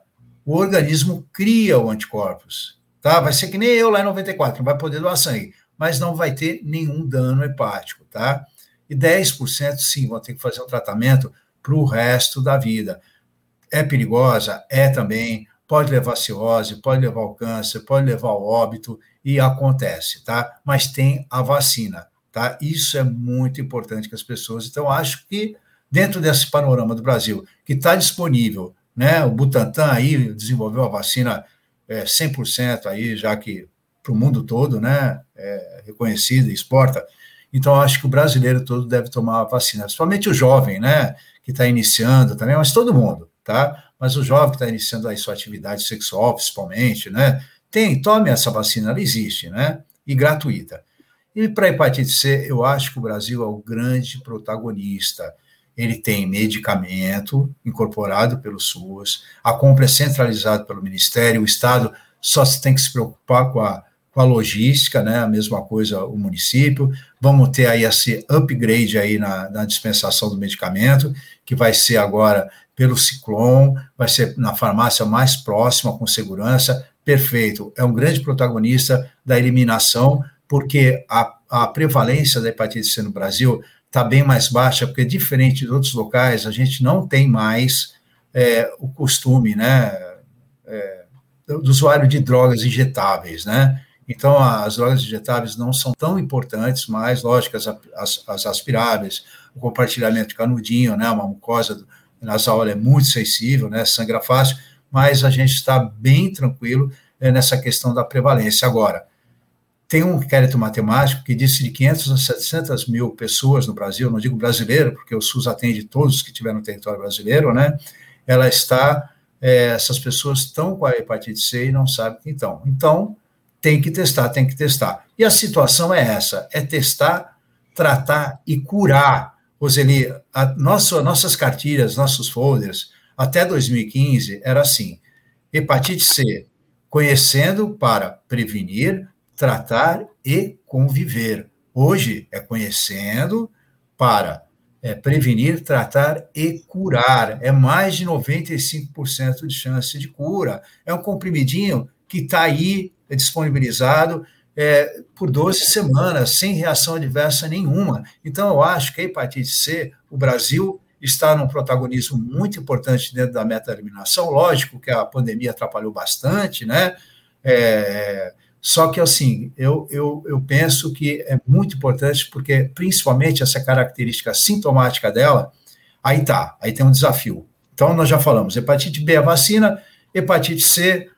o organismo cria o anticorpos. Tá? Vai ser que nem eu lá em 94, não vai poder doar sangue mas não vai ter nenhum dano hepático, tá? E 10% sim vão ter que fazer o tratamento para o resto da vida. É perigosa? É também. Pode levar cirrose, pode levar ao câncer, pode levar ao óbito, e acontece, tá? Mas tem a vacina, tá? Isso é muito importante que as pessoas. Então, acho que dentro desse panorama do Brasil, que está disponível, né? O Butantan aí desenvolveu a vacina é, 100% aí, já que para o mundo todo, né? É, reconhecida exporta. Então, acho que o brasileiro todo deve tomar a vacina, principalmente o jovem, né? Que está iniciando também, mas todo mundo, tá? Mas o jovem que está iniciando aí sua atividade sexual, principalmente, né? Tem, tome essa vacina, ela existe, né? E gratuita. E para hepatite C, eu acho que o Brasil é o grande protagonista. Ele tem medicamento incorporado pelo SUS, a compra é centralizada pelo Ministério, o Estado só tem que se preocupar com a, com a logística, né? A mesma coisa o município. Vamos ter aí esse upgrade aí na, na dispensação do medicamento, que vai ser agora pelo Ciclone, vai ser na farmácia mais próxima, com segurança. Perfeito. É um grande protagonista da eliminação porque a, a prevalência da hepatite C no Brasil está bem mais baixa, porque diferente de outros locais, a gente não tem mais é, o costume, né, é, do usuário de drogas injetáveis, né? Então, as drogas injetáveis não são tão importantes mais, lógico, as, as, as aspiráveis, o compartilhamento de canudinho, né, uma mucosa nasal é muito sensível, né, sangra fácil, mas a gente está bem tranquilo é, nessa questão da prevalência. Agora, tem um inquérito matemático que disse de 500 a 700 mil pessoas no Brasil, não digo brasileiro, porque o SUS atende todos que tiveram no território brasileiro, né? Ela está, é, essas pessoas estão com a hepatite C e não sabem que estão. Então, tem que testar, tem que testar. E a situação é essa: é testar, tratar e curar. Roseli, a nossa, nossas cartilhas, nossos folders, até 2015, era assim: hepatite C, conhecendo para prevenir, tratar e conviver. Hoje é conhecendo para é, prevenir, tratar e curar. É mais de 95% de chance de cura. É um comprimidinho que está aí é disponibilizado é, por 12 semanas, sem reação adversa nenhuma. Então, eu acho que a hepatite C, o Brasil está num protagonismo muito importante dentro da meta-eliminação. Lógico que a pandemia atrapalhou bastante, né? É, só que, assim, eu, eu, eu penso que é muito importante, porque principalmente essa característica sintomática dela, aí tá, aí tem um desafio. Então, nós já falamos, hepatite B é vacina, hepatite C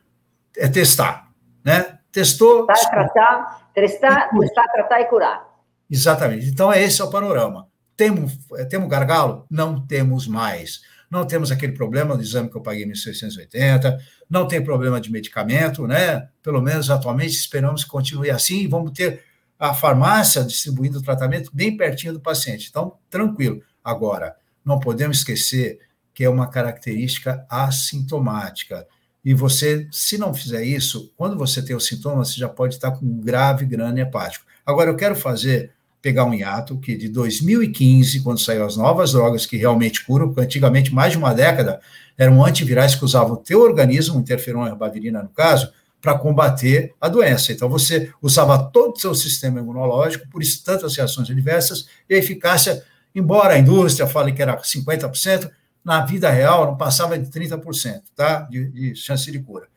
é testar, né? Testou... Testar, tratar, testar, testar, tratar e curar. Exatamente. Então, esse é o panorama. Temos, temos gargalo? Não temos mais não temos aquele problema do exame que eu paguei em 1680, não tem problema de medicamento, né? Pelo menos atualmente esperamos que continue assim e vamos ter a farmácia distribuindo o tratamento bem pertinho do paciente. Então, tranquilo. Agora, não podemos esquecer que é uma característica assintomática. E você, se não fizer isso, quando você tem os sintomas, você já pode estar com um grave grande hepático. Agora, eu quero fazer pegar um hiato que de 2015, quando saiu as novas drogas que realmente curam, porque antigamente, mais de uma década, eram antivirais que usavam o teu organismo, interferon ribavirina no caso, para combater a doença. Então, você usava todo o seu sistema imunológico, por isso tantas reações adversas, e a eficácia, embora a indústria fale que era 50%, na vida real não passava de 30%, tá? De, de chance de cura.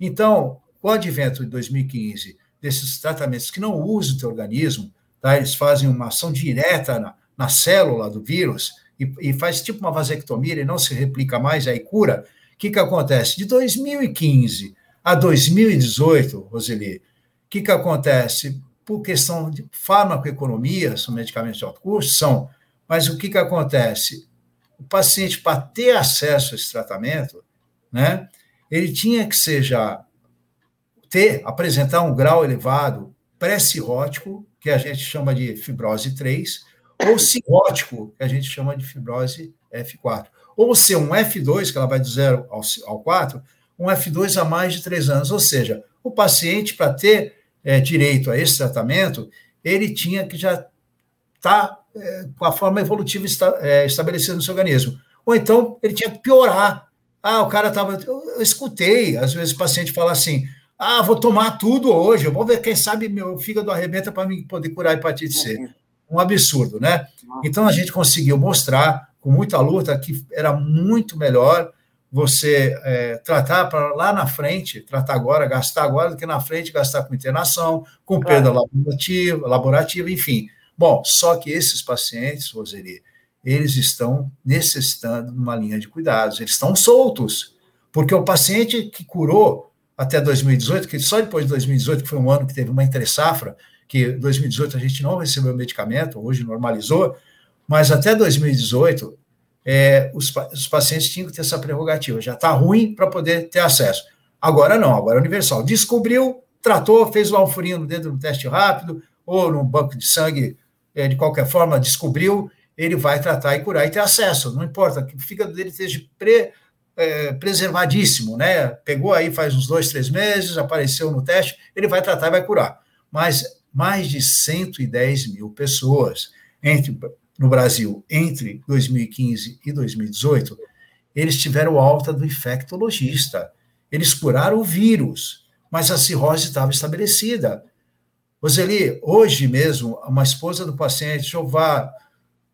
Então, com o advento de 2015 desses tratamentos que não usam o teu organismo, tá? eles fazem uma ação direta na, na célula do vírus e, e, faz tipo uma vasectomia, ele não se replica mais, aí cura. O que, que acontece? De 2015 a 2018, Roseli, o que, que acontece? Por questão de farmacoeconomia, são medicamentos de alto custo, são, mas o que, que acontece? O paciente, para ter acesso a esse tratamento, né, ele tinha que seja ter, apresentar um grau elevado pré-cirrótico que a gente chama de fibrose 3, ou cirrótico, que a gente chama de fibrose F4. Ou ser um F2, que ela vai do 0 ao, ao 4, um F2 há mais de 3 anos. Ou seja, o paciente, para ter é, direito a esse tratamento, ele tinha que já estar tá, é, com a forma evolutiva esta, é, estabelecida no seu organismo. Ou então, ele tinha que piorar. Ah, o cara estava. Eu, eu escutei, às vezes, o paciente falar assim: ah, vou tomar tudo hoje, vou ver, quem sabe meu fígado arrebenta para mim poder curar a hepatite C. Um absurdo, né? Então a gente conseguiu mostrar, com muita luta, que era muito melhor você é, tratar para lá na frente, tratar agora, gastar agora, do que na frente gastar com internação, com perda claro. laborativa, laborativa, enfim. Bom, só que esses pacientes, Roseli, eles estão necessitando de uma linha de cuidados, eles estão soltos, porque o paciente que curou até 2018, que só depois de 2018, que foi um ano que teve uma entre-safra, que 2018 a gente não recebeu medicamento, hoje normalizou, mas até 2018 é, os, os pacientes tinham que ter essa prerrogativa, já está ruim para poder ter acesso. Agora não, agora é universal. Descobriu, tratou, fez lá um furinho no dedo no teste rápido, ou no banco de sangue, é, de qualquer forma, descobriu, ele vai tratar e curar e ter acesso. Não importa que o fígado dele esteja pre, é, preservadíssimo, né? Pegou aí faz uns dois, três meses, apareceu no teste, ele vai tratar e vai curar. Mas mais de 110 mil pessoas entre, no Brasil entre 2015 e 2018, eles tiveram alta do infectologista. Eles curaram o vírus, mas a cirrose estava estabelecida. Roseli, hoje mesmo, uma esposa do paciente, Jeová,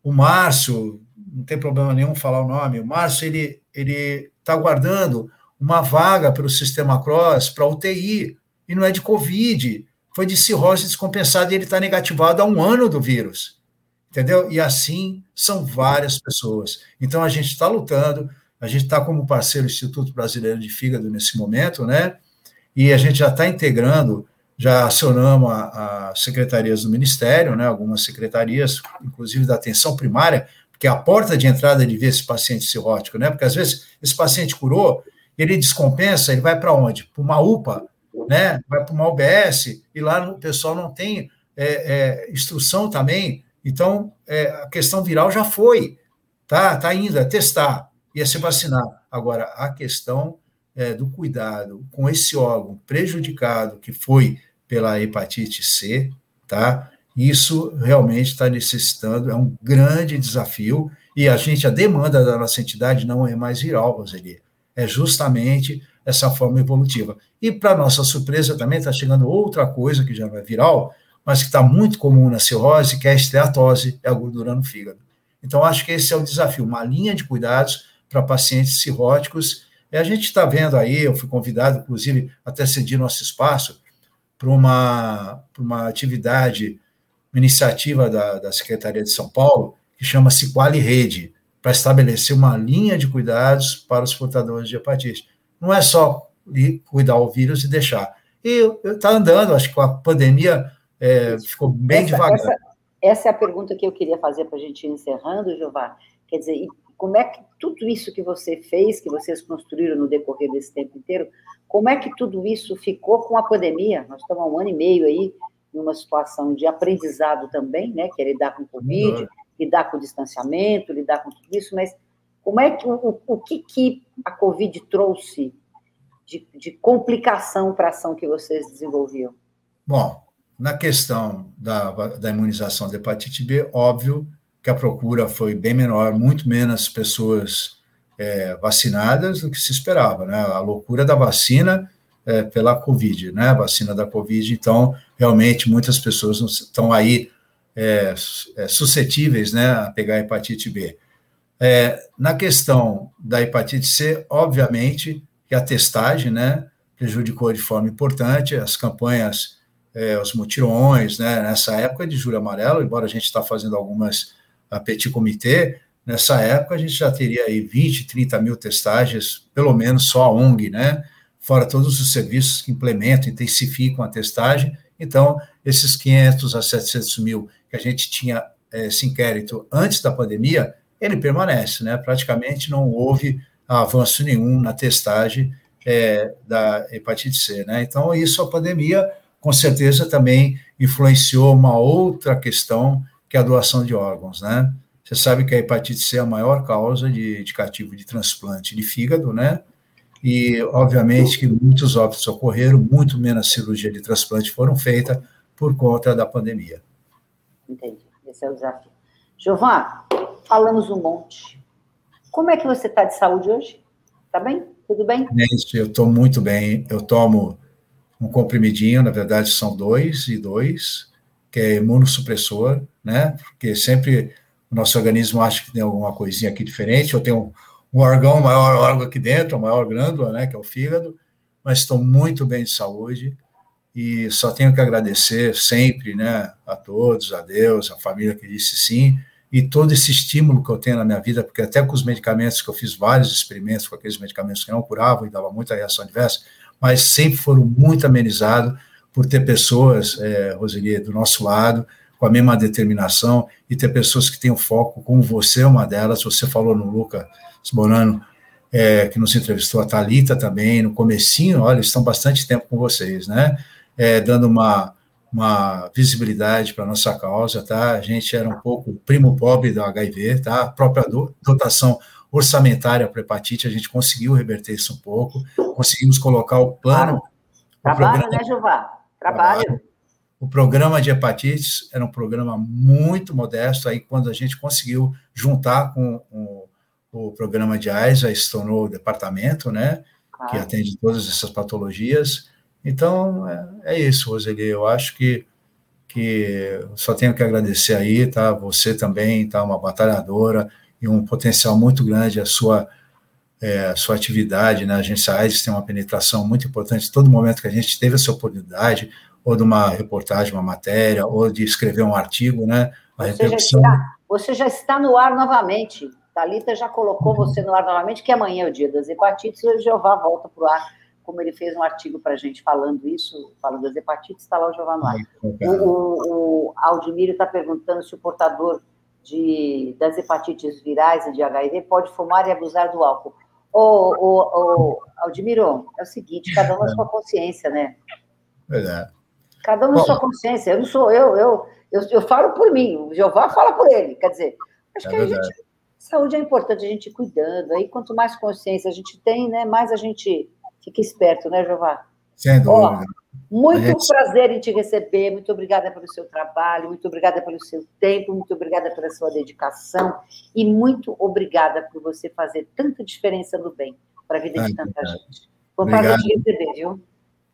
o Márcio, não tem problema nenhum falar o nome, o Márcio, ele ele está guardando uma vaga pelo sistema Cross para UTI, e não é de Covid, foi de cirrose descompensada e ele está negativado há um ano do vírus. Entendeu? E assim são várias pessoas. Então a gente está lutando, a gente está como parceiro do Instituto Brasileiro de Fígado nesse momento, né? E a gente já está integrando, já acionamos as secretarias do Ministério, né? Algumas secretarias, inclusive da atenção primária, que é a porta de entrada de ver esse paciente cirrótico, né? Porque às vezes esse paciente curou, ele descompensa, ele vai para onde? Para uma UPA, né? Vai para uma UBS, e lá o pessoal não tem é, é, instrução também. Então, é, a questão viral já foi, tá? Tá indo, é testar, ia se vacinar. Agora, a questão é, do cuidado com esse órgão prejudicado que foi pela hepatite C, tá? Isso realmente está necessitando, é um grande desafio, e a gente, a demanda da nossa entidade não é mais viral, Roseli, é justamente essa forma evolutiva. E, para nossa surpresa, também está chegando outra coisa que já não é viral, mas que está muito comum na cirrose, que é a esteatose, é a gordura no fígado. Então, acho que esse é o desafio, uma linha de cuidados para pacientes cirróticos. E a gente está vendo aí, eu fui convidado, inclusive, até cedir nosso espaço para uma, uma atividade uma iniciativa da, da Secretaria de São Paulo, que chama-se Quali Rede, para estabelecer uma linha de cuidados para os portadores de hepatite. Não é só cuidar o vírus e deixar. E está andando, acho que com a pandemia é, ficou bem essa, devagar. Essa, essa, é a pergunta que eu queria fazer para a gente ir encerrando, Giovanni. Quer dizer, como é que tudo isso que você fez, que vocês construíram no decorrer desse tempo inteiro, como é que tudo isso ficou com a pandemia? Nós estamos há um ano e meio aí numa situação de aprendizado também, né, que é lidar com o Covid, uhum. lidar com o distanciamento, lidar com tudo isso, mas como é que o, o que, que a Covid trouxe de, de complicação para a ação que vocês desenvolviam? Bom, na questão da, da imunização da hepatite B, óbvio que a procura foi bem menor, muito menos pessoas é, vacinadas do que se esperava, né? A loucura da vacina é, pela Covid, né? A vacina da Covid, então, realmente, muitas pessoas estão aí é, é, suscetíveis, né, a pegar hepatite B. É, na questão da hepatite C, obviamente, que a testagem, né, prejudicou de forma importante as campanhas, é, os mutirões, né, nessa época de julho amarelo, embora a gente está fazendo algumas a petit comité, nessa época a gente já teria aí 20, 30 mil testagens, pelo menos só a ONG, né, fora todos os serviços que implementam, intensificam a testagem. Então, esses 500 a 700 mil que a gente tinha é, esse inquérito antes da pandemia, ele permanece, né? Praticamente não houve avanço nenhum na testagem é, da hepatite C, né? Então, isso a pandemia, com certeza, também influenciou uma outra questão, que é a doação de órgãos, né? Você sabe que a hepatite C é a maior causa de, de cativo de transplante de fígado, né? E, obviamente, que muitos óbitos ocorreram, muito menos cirurgia de transplante foram feitas por conta da pandemia. Entendi, esse é o desafio. Giovanni, falamos um monte. Como é que você está de saúde hoje? Está bem? Tudo bem? Gente, eu estou muito bem. Eu tomo um comprimidinho, na verdade são dois e dois, que é imunossupressor, né? Porque sempre o nosso organismo acha que tem alguma coisinha aqui diferente. Eu tenho um órgão, o maior órgão aqui dentro, a maior glândula, né, que é o fígado, mas estou muito bem de saúde e só tenho que agradecer sempre, né, a todos, a Deus, a família que disse sim, e todo esse estímulo que eu tenho na minha vida, porque até com os medicamentos, que eu fiz vários experimentos com aqueles medicamentos que não curavam e dava muita reação adversa, mas sempre foram muito amenizados por ter pessoas, é, Roseli, do nosso lado, com a mesma determinação, e ter pessoas que têm o foco, como você é uma delas, você falou no Luca Sborano, é, que nos entrevistou, a Talita também, no comecinho, olha, estão bastante tempo com vocês, né? É, dando uma, uma visibilidade para a nossa causa, tá? A gente era um pouco primo pobre do HIV, tá? A própria dotação orçamentária para hepatite, a gente conseguiu reverter isso um pouco, conseguimos colocar o plano. Trabalho, programa, né, Jová? Trabalho. trabalho. O programa de hepatites era um programa muito modesto, aí quando a gente conseguiu juntar com, com o programa de AIDS, já se tornou o departamento, né, que atende todas essas patologias. Então, é, é isso, Roseli, eu acho que, que só tenho que agradecer aí, tá, você também, tá, uma batalhadora, e um potencial muito grande a sua, é, a sua atividade, né? A agência AIDS tem uma penetração muito importante. Todo momento que a gente teve essa oportunidade, ou de uma reportagem, uma matéria, ou de escrever um artigo, né? A você, repercussão... já está, você já está no ar novamente. Talita já colocou você no ar novamente, que amanhã é o dia das hepatites, e o Jeová volta para o ar, como ele fez um artigo para a gente falando isso, falando das hepatites, está lá o Jeová no ar. O, o, o Aldemiro está perguntando se o portador de, das hepatites virais e de HIV pode fumar e abusar do álcool. Ô, ô, é o seguinte, cada um na sua consciência, né? Verdade. Cada um na sua consciência. Eu não sou eu, eu, eu, eu falo por mim, o Jeová fala por ele. Quer dizer, acho é que a gente, saúde é importante a gente ir cuidando. Aí, quanto mais consciência a gente tem, né, mais a gente fica esperto, né, Jeová? Sem dúvida. Ó, muito gente... prazer em te receber, muito obrigada pelo seu trabalho, muito obrigada pelo seu tempo, muito obrigada pela sua dedicação e muito obrigada por você fazer tanta diferença no bem para a vida Ai, de tanta gente. Foi um prazer te receber, viu?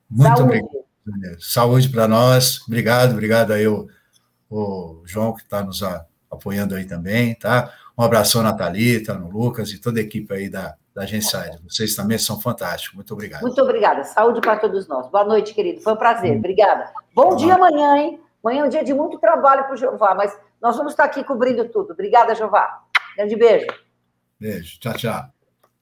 Muito Saúde. obrigado. Saúde para nós. Obrigado, obrigado aí o, o João que está nos apoiando aí também, tá? Um abração na Thalita, no Lucas e toda a equipe aí da, da Agência Vocês também são fantásticos. Muito obrigado. Muito obrigada. Saúde para todos nós. Boa noite, querido. Foi um prazer. Hum. Obrigada. Bom dia amanhã, hein? Amanhã é um dia de muito trabalho para o Jeová, mas nós vamos estar aqui cobrindo tudo. Obrigada, Jeová. Grande beijo. Beijo. Tchau, tchau.